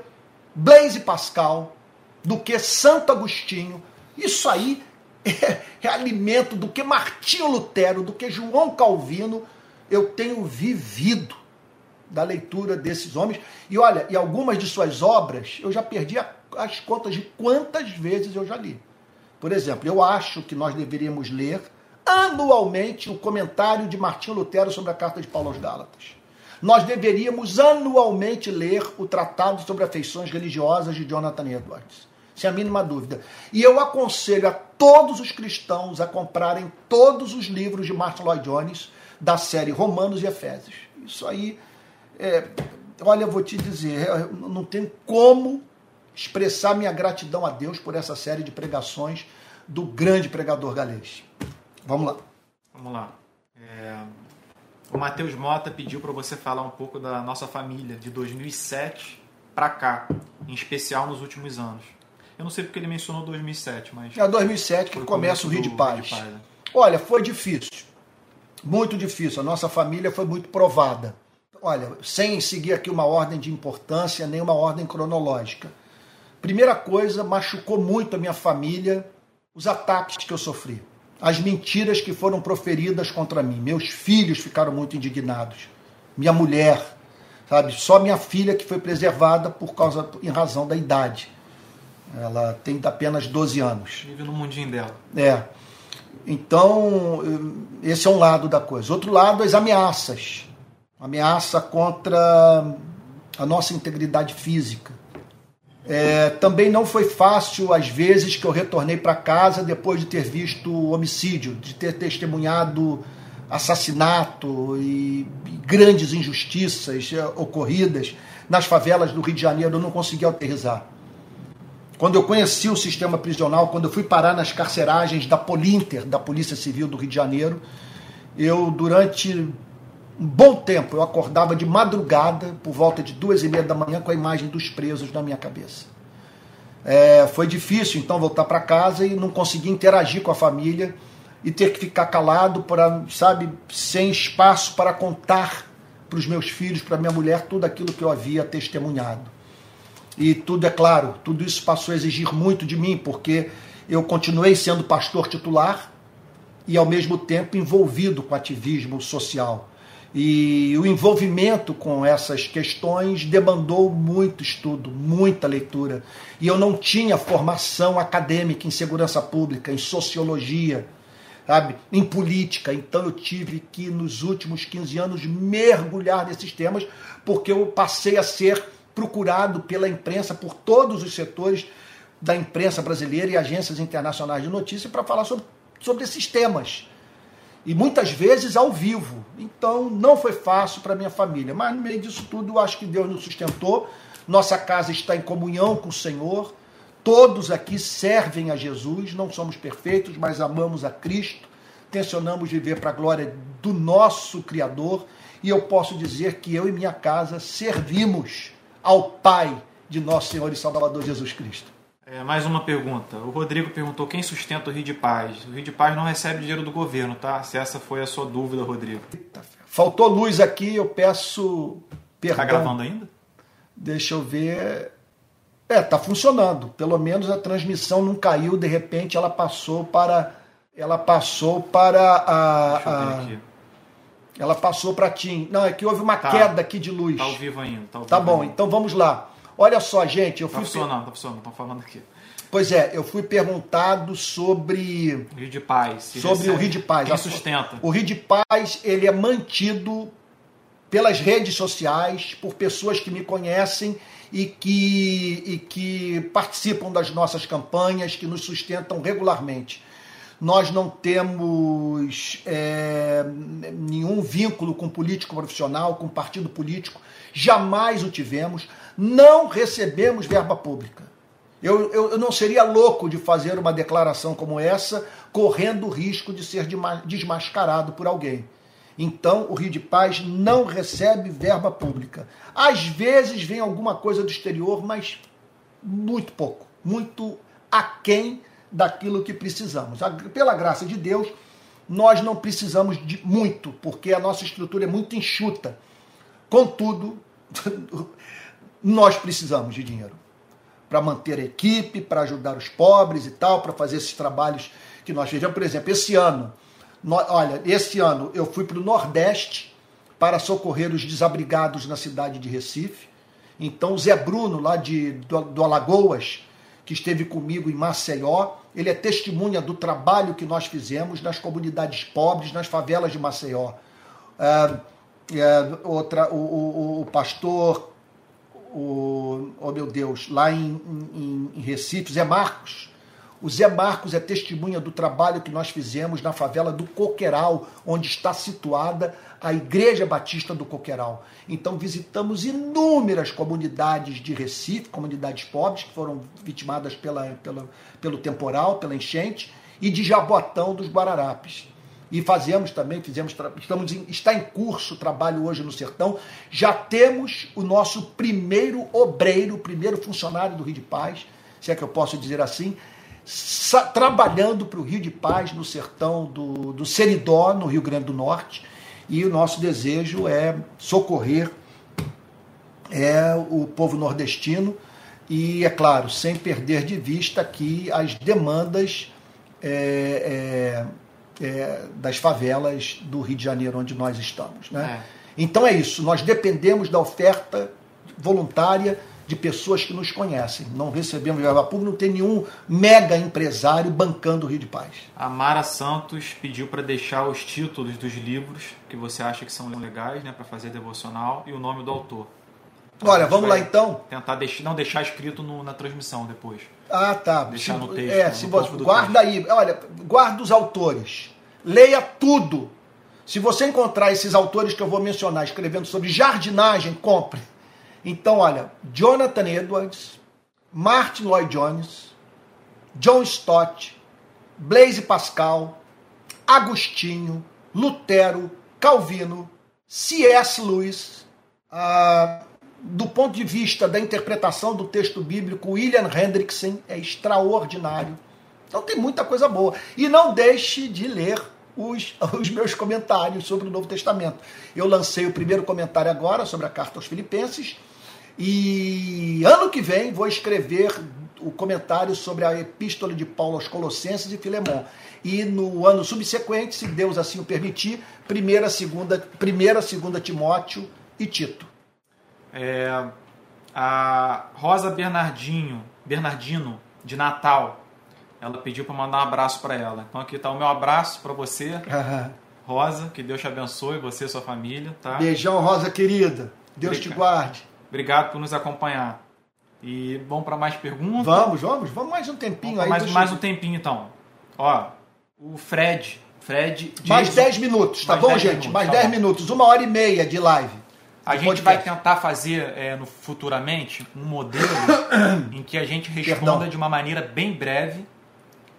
Blaise Pascal, do que Santo Agostinho. Isso aí é, é alimento do que Martinho Lutero, do que João Calvino. Eu tenho vivido da leitura desses homens. E olha, e algumas de suas obras eu já perdi as contas de quantas vezes eu já li. Por exemplo, eu acho que nós deveríamos ler anualmente o comentário de Martinho Lutero sobre a carta de Paulo aos Gálatas nós deveríamos anualmente ler o Tratado sobre Afeições Religiosas de Jonathan Edwards. Sem a mínima dúvida. E eu aconselho a todos os cristãos a comprarem todos os livros de Martin Lloyd Jones da série Romanos e Efésios. Isso aí, é, olha, eu vou te dizer, não tem como expressar minha gratidão a Deus por essa série de pregações do grande pregador galês. Vamos lá. Vamos lá. É, o Matheus Mota pediu para você falar um pouco da nossa família de 2007 para cá, em especial nos últimos anos. Eu não sei porque ele mencionou 2007, mas. É 2007 que começa o Rio de Paz. Rio de Paz né? Olha, foi difícil. Muito difícil. A nossa família foi muito provada. Olha, sem seguir aqui uma ordem de importância, nem uma ordem cronológica. Primeira coisa, machucou muito a minha família os ataques que eu sofri as mentiras que foram proferidas contra mim. Meus filhos ficaram muito indignados. Minha mulher, sabe? Só minha filha que foi preservada por causa, em razão da idade. Ela tem apenas 12 anos. Vive no mundinho dela. É. Então, esse é um lado da coisa. Outro lado, as ameaças. Ameaça contra a nossa integridade física. É, também não foi fácil, às vezes, que eu retornei para casa depois de ter visto homicídio, de ter testemunhado assassinato e, e grandes injustiças é, ocorridas nas favelas do Rio de Janeiro. Eu não conseguia aterrizar. Quando eu conheci o sistema prisional, quando eu fui parar nas carceragens da Polinter, da Polícia Civil do Rio de Janeiro, eu, durante um bom tempo, eu acordava de madrugada, por volta de duas e meia da manhã, com a imagem dos presos na minha cabeça. É, foi difícil, então, voltar para casa e não conseguir interagir com a família e ter que ficar calado, para, sabe, sem espaço para contar para os meus filhos, para minha mulher, tudo aquilo que eu havia testemunhado. E tudo, é claro, tudo isso passou a exigir muito de mim, porque eu continuei sendo pastor titular e, ao mesmo tempo, envolvido com ativismo social. E o envolvimento com essas questões demandou muito estudo, muita leitura. E eu não tinha formação acadêmica em segurança pública, em sociologia, sabe, em política. Então eu tive que, nos últimos 15 anos, mergulhar nesses temas, porque eu passei a ser procurado pela imprensa, por todos os setores da imprensa brasileira e agências internacionais de notícia para falar sobre, sobre esses temas. E muitas vezes ao vivo. Então não foi fácil para minha família. Mas no meio disso tudo, acho que Deus nos sustentou. Nossa casa está em comunhão com o Senhor. Todos aqui servem a Jesus. Não somos perfeitos, mas amamos a Cristo. Tensionamos viver para a glória do nosso Criador. E eu posso dizer que eu e minha casa servimos ao Pai de nosso Senhor e Salvador Jesus Cristo. É, mais uma pergunta. O Rodrigo perguntou quem sustenta o Rio de Paz. O Rio de Paz não recebe dinheiro do governo, tá? Se essa foi a sua dúvida, Rodrigo. Faltou luz aqui, eu peço perdão. Tá gravando ainda? Deixa eu ver. É, tá funcionando. Pelo menos a transmissão não caiu, de repente ela passou para. Ela passou para a. Deixa eu ver aqui. Ela passou para Tim. Não, é que houve uma tá. queda aqui de luz. Tá ao vivo ainda. Tá, tá bom, ainda. então vamos lá. Olha só, gente, eu tá fui. Tá funcionando, tá funcionando, estão falando aqui. Pois é, eu fui perguntado sobre. Rio de Paz. Sobre o Rio de Paz. Quem sustenta? O Rio de Paz, ele é mantido pelas redes sociais, por pessoas que me conhecem e que, e que participam das nossas campanhas, que nos sustentam regularmente. Nós não temos é, nenhum vínculo com político profissional, com partido político, jamais o tivemos. Não recebemos verba pública. Eu, eu, eu, não seria louco de fazer uma declaração como essa, correndo o risco de ser desmascarado por alguém. Então, o Rio de Paz não recebe verba pública. Às vezes vem alguma coisa do exterior, mas muito pouco, muito aquém daquilo que precisamos. Pela graça de Deus, nós não precisamos de muito, porque a nossa estrutura é muito enxuta. Contudo, nós precisamos de dinheiro para manter a equipe, para ajudar os pobres e tal, para fazer esses trabalhos que nós fizemos. Por exemplo, esse ano, olha, esse ano eu fui para o Nordeste para socorrer os desabrigados na cidade de Recife. Então, o Zé Bruno, lá de, do, do Alagoas, que esteve comigo em Maceió. Ele é testemunha do trabalho que nós fizemos nas comunidades pobres, nas favelas de Maceió. É, é, outra, o, o, o, pastor, o, oh meu Deus, lá em, em, em Recife, Zé Marcos, o Zé Marcos é testemunha do trabalho que nós fizemos na favela do Coqueiral, onde está situada a Igreja Batista do Coqueiral. Então visitamos inúmeras comunidades de Recife, comunidades pobres que foram vitimadas pela, pela, pelo temporal, pela enchente, e de Jaboatão dos Guararapes. E fazemos também, fizemos, estamos em, está em curso o trabalho hoje no Sertão. Já temos o nosso primeiro obreiro, o primeiro funcionário do Rio de Paz, se é que eu posso dizer assim, trabalhando para o Rio de Paz, no sertão do, do Seridó, no Rio Grande do Norte. E o nosso desejo é socorrer é, o povo nordestino e, é claro, sem perder de vista aqui as demandas é, é, é das favelas do Rio de Janeiro, onde nós estamos. Né? É. Então é isso, nós dependemos da oferta voluntária de pessoas que nos conhecem. Não recebemos verba pública, não tem nenhum mega empresário bancando o Rio de Paz. A Mara Santos pediu para deixar os títulos dos livros que você acha que são legais, né, para fazer devocional e o nome do autor. Olha, vamos lá então. Tentar deixar, não deixar escrito no, na transmissão depois. Ah, tá. Deixar se, no texto. É, no se você, guarda aí. Olha, guarda os autores. Leia tudo. Se você encontrar esses autores que eu vou mencionar escrevendo sobre jardinagem, compre. Então, olha, Jonathan Edwards, Martin Lloyd Jones, John Stott, Blaise Pascal, Agostinho, Lutero, Calvino, C.S. Lewis, ah, do ponto de vista da interpretação do texto bíblico, William Hendrickson é extraordinário. Então tem muita coisa boa. E não deixe de ler os, os meus comentários sobre o Novo Testamento. Eu lancei o primeiro comentário agora sobre a carta aos Filipenses. E ano que vem vou escrever o comentário sobre a epístola de Paulo aos Colossenses e Filemão. E no ano subsequente, se Deus assim o permitir, primeira, segunda, primeira, segunda Timóteo e Tito. É, a Rosa Bernardinho, Bernardino, de Natal, ela pediu para mandar um abraço para ela. Então aqui está o meu abraço para você, Rosa, que Deus te abençoe, você e sua família, tá? Beijão, Rosa querida. Deus Obrigado. te guarde. Obrigado por nos acompanhar. E vamos para mais perguntas? Vamos, vamos, vamos mais um tempinho Vamos aí. mais, mais um tempinho então. Ó, o Fred, Fred Mais Jason- 10 minutos, tá Mais bom, 10 gente? minutos, mais tá 10 bom. minutos, uma hora e meia de live. A gente vai podcast. tentar fazer é, no, futuramente um modelo em que a gente responda Perdão. de uma maneira bem breve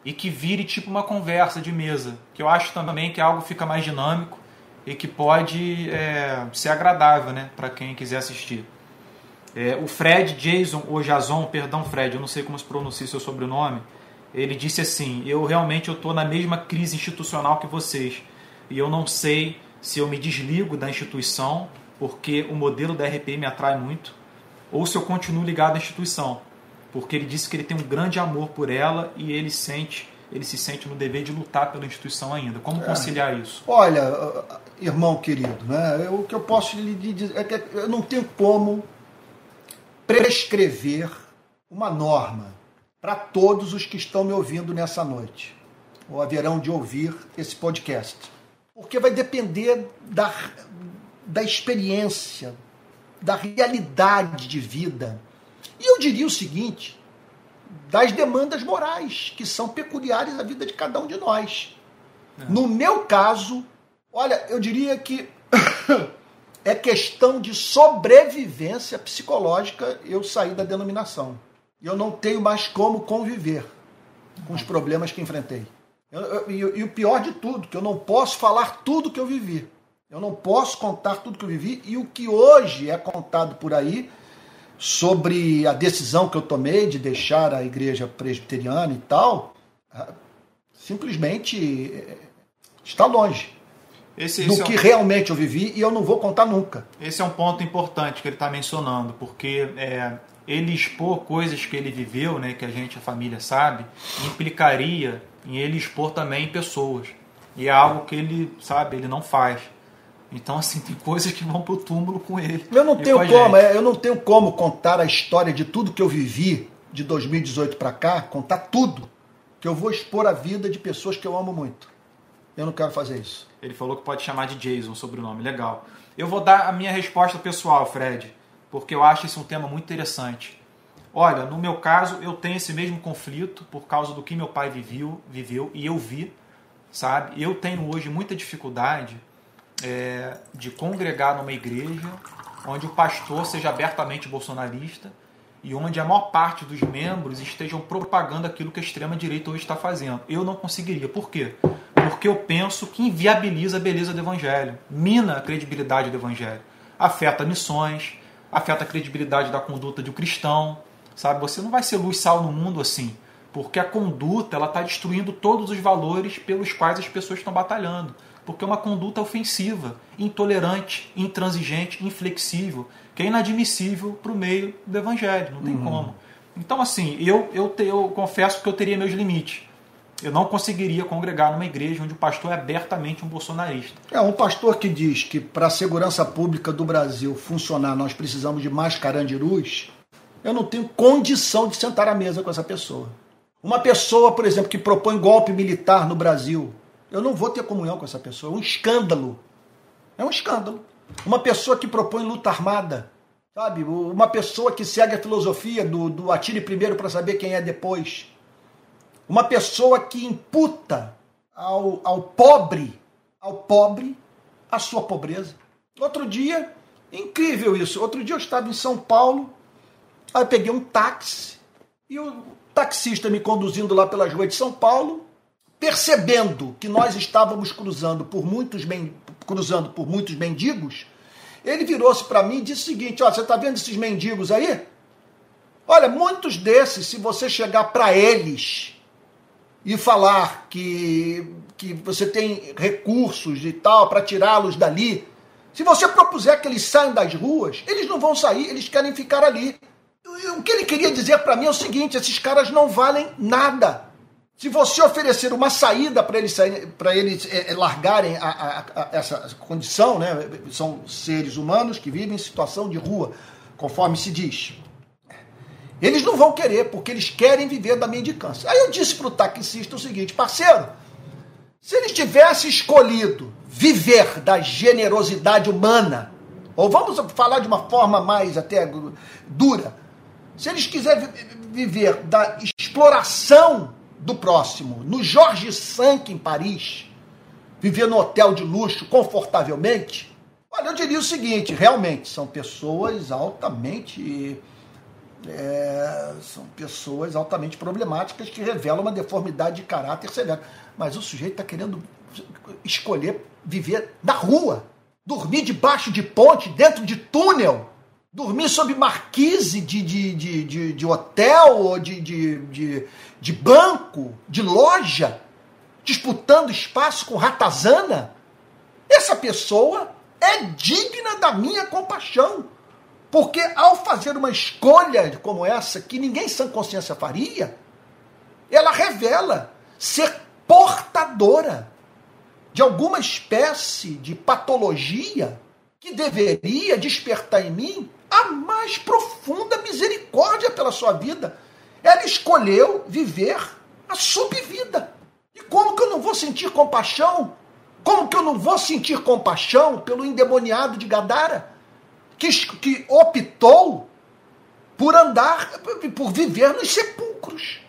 e que vire tipo uma conversa de mesa. Que eu acho também que algo fica mais dinâmico e que pode é, ser agradável né, para quem quiser assistir. É, o Fred Jason, ou Jason, perdão Fred, eu não sei como se pronuncia seu sobrenome, ele disse assim, eu realmente estou na mesma crise institucional que vocês e eu não sei se eu me desligo da instituição porque o modelo da RPI me atrai muito ou se eu continuo ligado à instituição porque ele disse que ele tem um grande amor por ela e ele sente ele se sente no dever de lutar pela instituição ainda. Como conciliar isso? Olha, irmão querido, né, eu- o que eu posso lhe dizer é que eu não tenho como prescrever uma norma para todos os que estão me ouvindo nessa noite, ou haverão de ouvir esse podcast. Porque vai depender da, da experiência, da realidade de vida. E eu diria o seguinte: das demandas morais, que são peculiares à vida de cada um de nós. No meu caso, olha, eu diria que é questão de sobrevivência psicológica eu sair da denominação. Eu não tenho mais como conviver com os problemas que enfrentei. Eu- eu- e, e o pior de tudo, que eu não posso falar tudo que eu vivi. Eu não posso contar tudo que eu vivi e o que hoje é contado por aí sobre a decisão que eu tomei de deixar a igreja presbiteriana e tal, ah, simplesmente eh, está longe Esse, do esse é um- que realmente eu vivi e eu não vou contar nunca. Esse é um ponto importante que ele está mencionando, porque é, ele expor coisas que ele viveu, né, que a gente, a família, sabe, implicaria em ele expor também pessoas. E é algo que ele, sabe, ele não faz. Então, assim, tem coisas que vão pro túmulo com ele. Eu não tenho como, gente. é, eu não tenho como contar a história de tudo que eu vivi de 2018 para cá, contar tudo, que eu vou expor a vida de pessoas que eu amo muito. Eu não quero fazer isso. Ele falou que pode chamar de Jason, sobrenome. Legal. Eu vou dar a minha resposta pessoal, Fred, porque eu acho esse um tema muito interessante. Olha, no meu caso, eu tenho esse mesmo conflito por causa do que meu pai viveu, viveu e eu vi, sabe? Eu tenho hoje muita dificuldade é, de congregar numa igreja onde o pastor seja abertamente bolsonarista e onde a maior parte dos membros estejam propagando aquilo que a extrema-direita hoje está fazendo. Eu não conseguiria. Por quê? Porque eu penso que inviabiliza a beleza do evangelho, mina a credibilidade do evangelho, afeta missões, afeta a credibilidade da conduta de um cristão, sabe? Você não vai ser luz sal no mundo assim, porque a conduta ela está destruindo todos os valores pelos quais as pessoas estão batalhando, porque é uma conduta ofensiva, intolerante, intransigente, inflexível, que é inadmissível para o meio do evangelho, não tem como. Então assim, eu, eu, te- eu confesso que eu teria meus limites. Eu não conseguiria congregar numa igreja onde o pastor é abertamente um bolsonarista. É um pastor que diz que para a segurança pública do Brasil funcionar nós precisamos de mais carandirus. Eu não tenho condição de sentar à mesa com essa pessoa. Uma pessoa, por exemplo, que propõe golpe militar no Brasil, eu não vou ter comunhão com essa pessoa. É um escândalo. É um escândalo. Uma pessoa que propõe luta armada, sabe? Uma pessoa que segue a filosofia do, do atire primeiro para saber quem é depois. Uma pessoa que imputa ao, ao pobre, ao pobre, a sua pobreza. Outro dia, incrível isso. Outro dia eu estava em São Paulo, aí eu peguei um táxi e o taxista me conduzindo lá pelas ruas de São Paulo, percebendo que nós estávamos cruzando por muitos cruzando por muitos mendigos, ele virou-se para mim e disse o seguinte: ó, você está vendo esses mendigos aí? Olha, muitos desses, se você chegar para eles e falar que, que você tem recursos e tal para tirá-los dali, se você propuser que eles saiam das ruas, eles não vão sair, eles querem ficar ali. O que ele queria dizer para mim é o seguinte: esses caras não valem nada. Se você oferecer uma saída para eles, para eles é, largarem a, a, a, essa condição, né? são seres humanos que vivem em situação de rua, conforme se diz. Eles não vão querer, porque eles querem viver da mendicância. Aí eu disse para o taxista o seguinte, parceiro, se eles tivessem escolhido viver da generosidade humana, ou vamos falar de uma forma mais até dura, se eles quiserem viver da exploração do próximo, no Jorge Sank em Paris, viver no hotel de luxo confortavelmente, olha, eu diria o seguinte: realmente são pessoas altamente. É, são pessoas altamente problemáticas que revelam uma deformidade de caráter severo. Mas o sujeito está querendo escolher viver na rua, dormir debaixo de ponte, dentro de túnel, dormir sob marquise de, de, de, de, de hotel ou de, de, de, de banco, de loja, disputando espaço com ratazana, essa pessoa é digna da minha compaixão. Porque ao fazer uma escolha como essa, que ninguém sem consciência faria, ela revela ser portadora de alguma espécie de patologia que deveria despertar em mim mais profunda misericórdia pela sua vida ela escolheu viver a subvida. E como que eu não vou sentir compaixão? Como que eu não vou sentir compaixão pelo endemoniado de Gadara, que, que optou por andar, por viver nos sepulcros?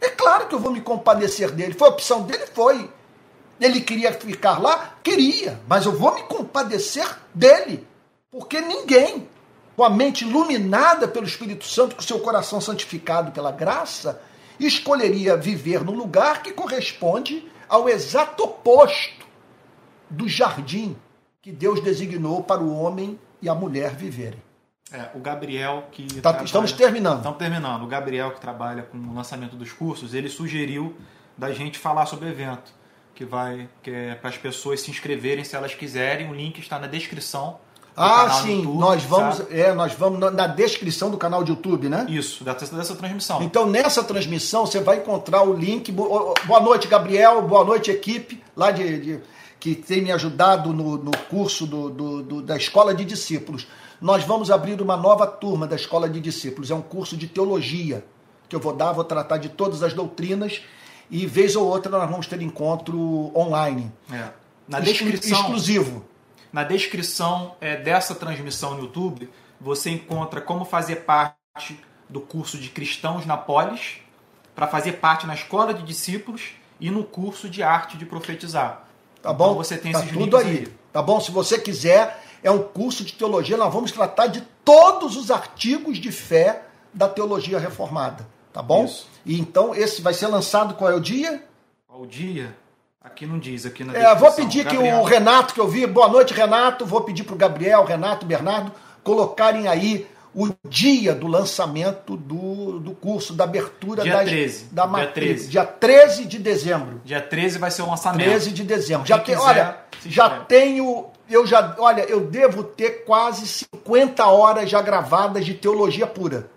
É claro que eu vou me compadecer dele. Foi a opção dele? Foi. Ele queria ficar lá? Queria. Mas eu vou me compadecer dele. Porque ninguém com a mente iluminada pelo Espírito Santo, com seu coração santificado pela graça, escolheria viver no lugar que corresponde ao exato oposto do jardim que Deus designou para o homem e a mulher viverem. É, o Gabriel que. Tá, trabalha, estamos terminando. Estamos terminando. O Gabriel que trabalha com o lançamento dos cursos, ele sugeriu da gente falar sobre o evento. Que vai. Que é para as pessoas se inscreverem se elas quiserem. O link está na descrição ah, sim, YouTube, nós vamos, é, nós vamos na descrição do canal de YouTube, né? Isso, dessa, dessa transmissão. Então, nessa transmissão, você vai encontrar o link. Boa noite, Gabriel. Boa noite, equipe, lá de, de que tem me ajudado no, no curso do, do, do, da Escola de Discípulos. Nós vamos abrir uma nova turma da Escola de Discípulos. É um curso de teologia que eu vou dar, vou tratar de todas as doutrinas e vez ou outra nós vamos ter encontro online. É. Na descrição, exclusivo. Na descrição é, dessa transmissão no YouTube, você encontra como fazer parte do curso de Cristãos na Polis, para fazer parte na escola de discípulos e no curso de arte de profetizar. Tá bom? Então você tem tá esses tudo aí. aí. Tá bom? Se você quiser, é um curso de teologia, nós vamos tratar de todos os artigos de fé da teologia reformada. Tá bom? Isso. E então esse vai ser lançado qual é o dia? Qual o dia? Aqui não diz, aqui na É, vou pedir Gabriel. que o Renato, que eu vi, boa noite, Renato, vou pedir para o Gabriel, Renato, Bernardo, colocarem aí o dia do lançamento do, do curso, da abertura dia das, 13, da dia 13. Dia 13 de dezembro. Dia 13 vai ser o lançamento. 13 de dezembro. já tem, olha, já tenho, eu já, olha, eu devo ter quase 50 horas já gravadas de teologia pura.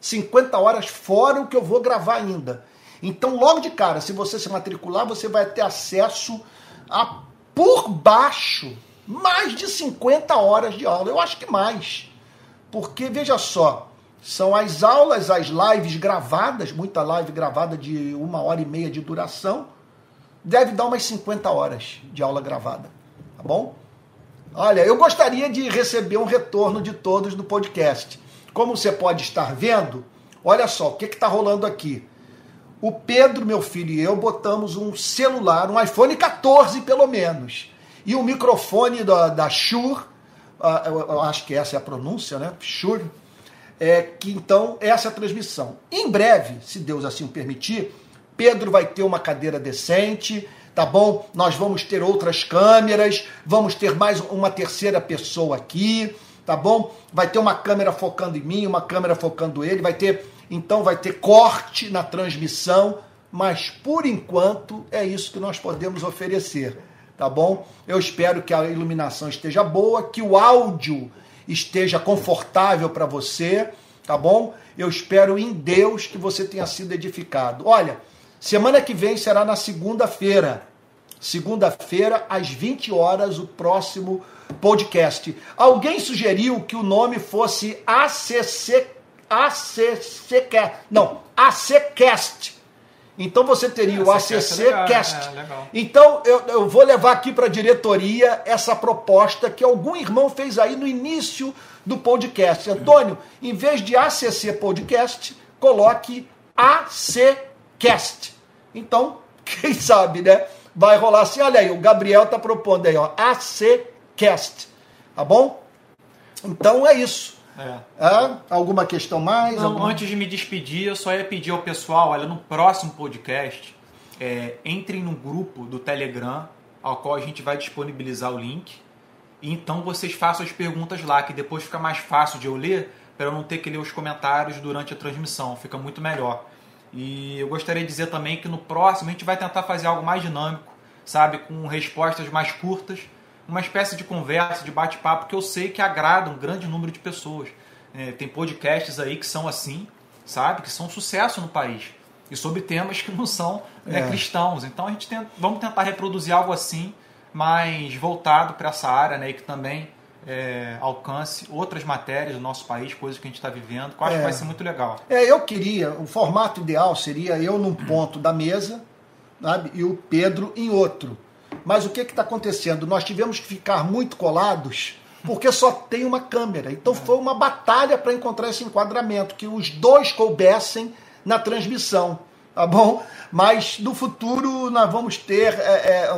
50 horas fora o que eu vou gravar ainda. Então, logo de cara, se você se matricular, você vai ter acesso a, por baixo, mais de 50 horas de aula. Eu acho que mais. Porque, veja só, são as aulas, as lives gravadas, muita live gravada de uma hora e meia de duração. Deve dar umas 50 horas de aula gravada, tá bom? Olha, eu gostaria de receber um retorno de todos do podcast. Como você pode estar vendo, olha só, o que está rolando aqui? O Pedro, meu filho, e eu botamos um celular, um iPhone 14 pelo menos, e o microfone da, da Shure, uh, eu, eu acho que essa é a pronúncia, né? Shure, é, que então essa é a transmissão. Em breve, se Deus assim o permitir, Pedro vai ter uma cadeira decente, tá bom? Nós vamos ter outras câmeras, vamos ter mais uma terceira pessoa aqui, tá bom? Vai ter uma câmera focando em mim, uma câmera focando ele, vai ter, então vai ter corte na transmissão, mas por enquanto é isso que nós podemos oferecer, tá bom? Eu espero que a iluminação esteja boa, que o áudio esteja confortável para você, tá bom? Eu espero em Deus que você tenha sido edificado. Olha, semana que vem será na segunda-feira. Segunda-feira, às 20 horas, o próximo podcast. Alguém sugeriu que o nome fosse ACC ACC não, ACCast. Então você teria é, o ACC é Cast. É, então eu, eu vou levar aqui para a diretoria essa proposta que algum irmão fez aí no início do podcast. Antônio, em vez de ACC Podcast, coloque ACCast. Então, quem sabe, né? Vai rolar assim. Olha aí, o Gabriel tá propondo aí, ó, ACCast. Tá bom? Então é isso. É. é. Alguma questão mais? Não, alguma... antes de me despedir, eu só ia pedir ao pessoal, olha, no próximo podcast, é, entrem no grupo do Telegram, ao qual a gente vai disponibilizar o link. E então vocês façam as perguntas lá, que depois fica mais fácil de eu ler, para eu não ter que ler os comentários durante a transmissão, fica muito melhor. E eu gostaria de dizer também que no próximo a gente vai tentar fazer algo mais dinâmico, sabe, com respostas mais curtas uma espécie de conversa, de bate-papo que eu sei que agrada um grande número de pessoas. É, tem podcasts aí que são assim, sabe? Que são um sucesso no país. E sobre temas que não são né, é. cristãos. Então a gente tenta, vamos tentar reproduzir algo assim, mais voltado para essa área, né? E que também é, alcance outras matérias do nosso país, coisas que a gente está vivendo, que eu acho é. que vai ser muito legal. É, eu queria, o formato ideal seria eu num ponto da mesa sabe, e o Pedro em outro. Mas o que está acontecendo? Nós tivemos que ficar muito colados porque só tem uma câmera. Então foi uma batalha para encontrar esse enquadramento, que os dois coubessem na transmissão, tá bom? Mas no futuro nós vamos ter é, é,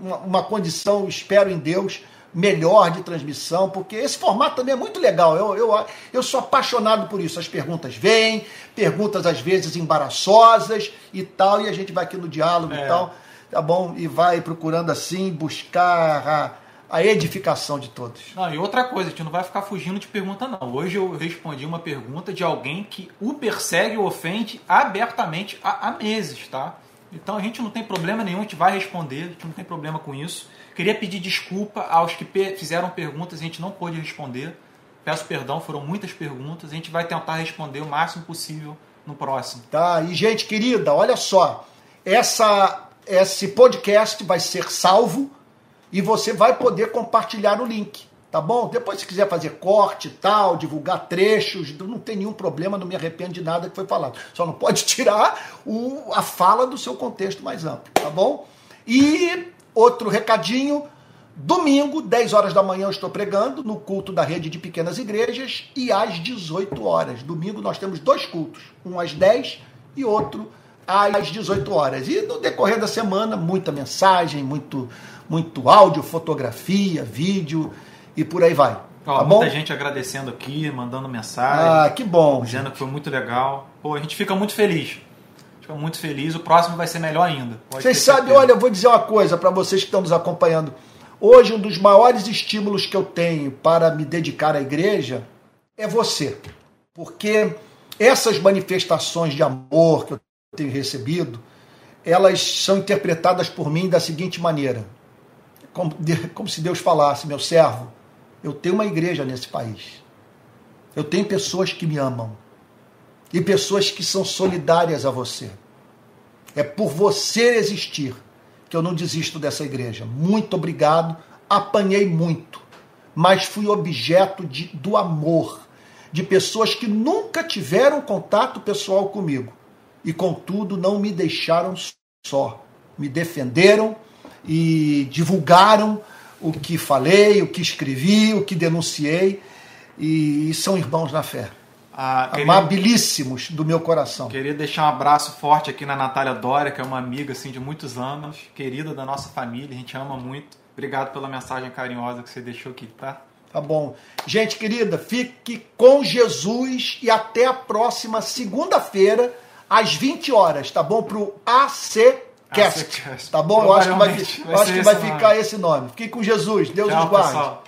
uma, uma, condição, espero em Deus, melhor de transmissão, porque esse formato também é muito legal. Eu, eu, eu sou apaixonado por isso. As perguntas vêm, perguntas às vezes embaraçosas e tal, e a gente vai aqui no diálogo é. e tal tá bom? E vai procurando assim buscar a, a edificação de todos. Não, e outra coisa, a gente não vai ficar fugindo de pergunta, não. Hoje eu respondi uma pergunta de alguém que o persegue ou ofende abertamente há, há meses, tá? Então a gente não tem problema nenhum, a gente vai responder, a gente não tem problema com isso. Queria pedir desculpa aos que fizeram perguntas e a gente não pôde responder. Peço perdão, foram muitas perguntas. A gente vai tentar responder o máximo possível no próximo. Tá, e gente querida, olha só. Essa esse podcast vai ser salvo e você vai poder compartilhar o link, tá bom? Depois, se quiser fazer corte e tal, divulgar trechos, não tem nenhum problema, não me arrependo de nada que foi falado. Só não pode tirar o, a fala do seu contexto mais amplo, tá bom? E outro recadinho. Domingo, 10 horas da manhã, eu estou pregando no culto da rede de pequenas igrejas e às 18 horas. Domingo nós temos dois cultos, um às 10 e outro às 18 horas. E no decorrer da semana, muita mensagem, muito, muito áudio, fotografia, vídeo e por aí vai. Ó, tá muita bom? gente agradecendo aqui, mandando mensagem. Ah, que bom. Dizendo gente. que foi muito legal. Pô, a gente fica muito feliz. Fica muito feliz. O próximo vai ser melhor ainda. Vocês sabem, olha, eu vou dizer uma coisa para vocês que estão nos acompanhando. Hoje, um dos maiores estímulos que eu tenho para me dedicar à igreja é você. Porque essas manifestações de amor que eu tenho recebido, elas são interpretadas por mim da seguinte maneira: como, como se Deus falasse, meu servo, eu tenho uma igreja nesse país. Eu tenho pessoas que me amam e pessoas que são solidárias a você. É por você existir que eu não desisto dessa igreja. Muito obrigado. Apanhei muito, mas fui objeto de, do amor de pessoas que nunca tiveram contato pessoal comigo e, contudo, não me deixaram só. Me defenderam e divulgaram o que falei, o que escrevi, o que denunciei e são irmãos na fé. Ah, queria, Amabilíssimos do meu coração. Queria deixar um abraço forte aqui na Natália Dória, que é uma amiga assim, de muitos anos, querida da nossa família, a gente ama muito. Obrigado pela mensagem carinhosa que você deixou aqui, tá? Tá bom. Gente querida, fique com Jesus e até a próxima segunda-feira, às 20 horas, tá bom? Pro AC Cast. Tá bom? Eu acho que vai, vai acho que vai ficar esse nome. Fique com Jesus. Deus Tchau, os guarde. Pessoal.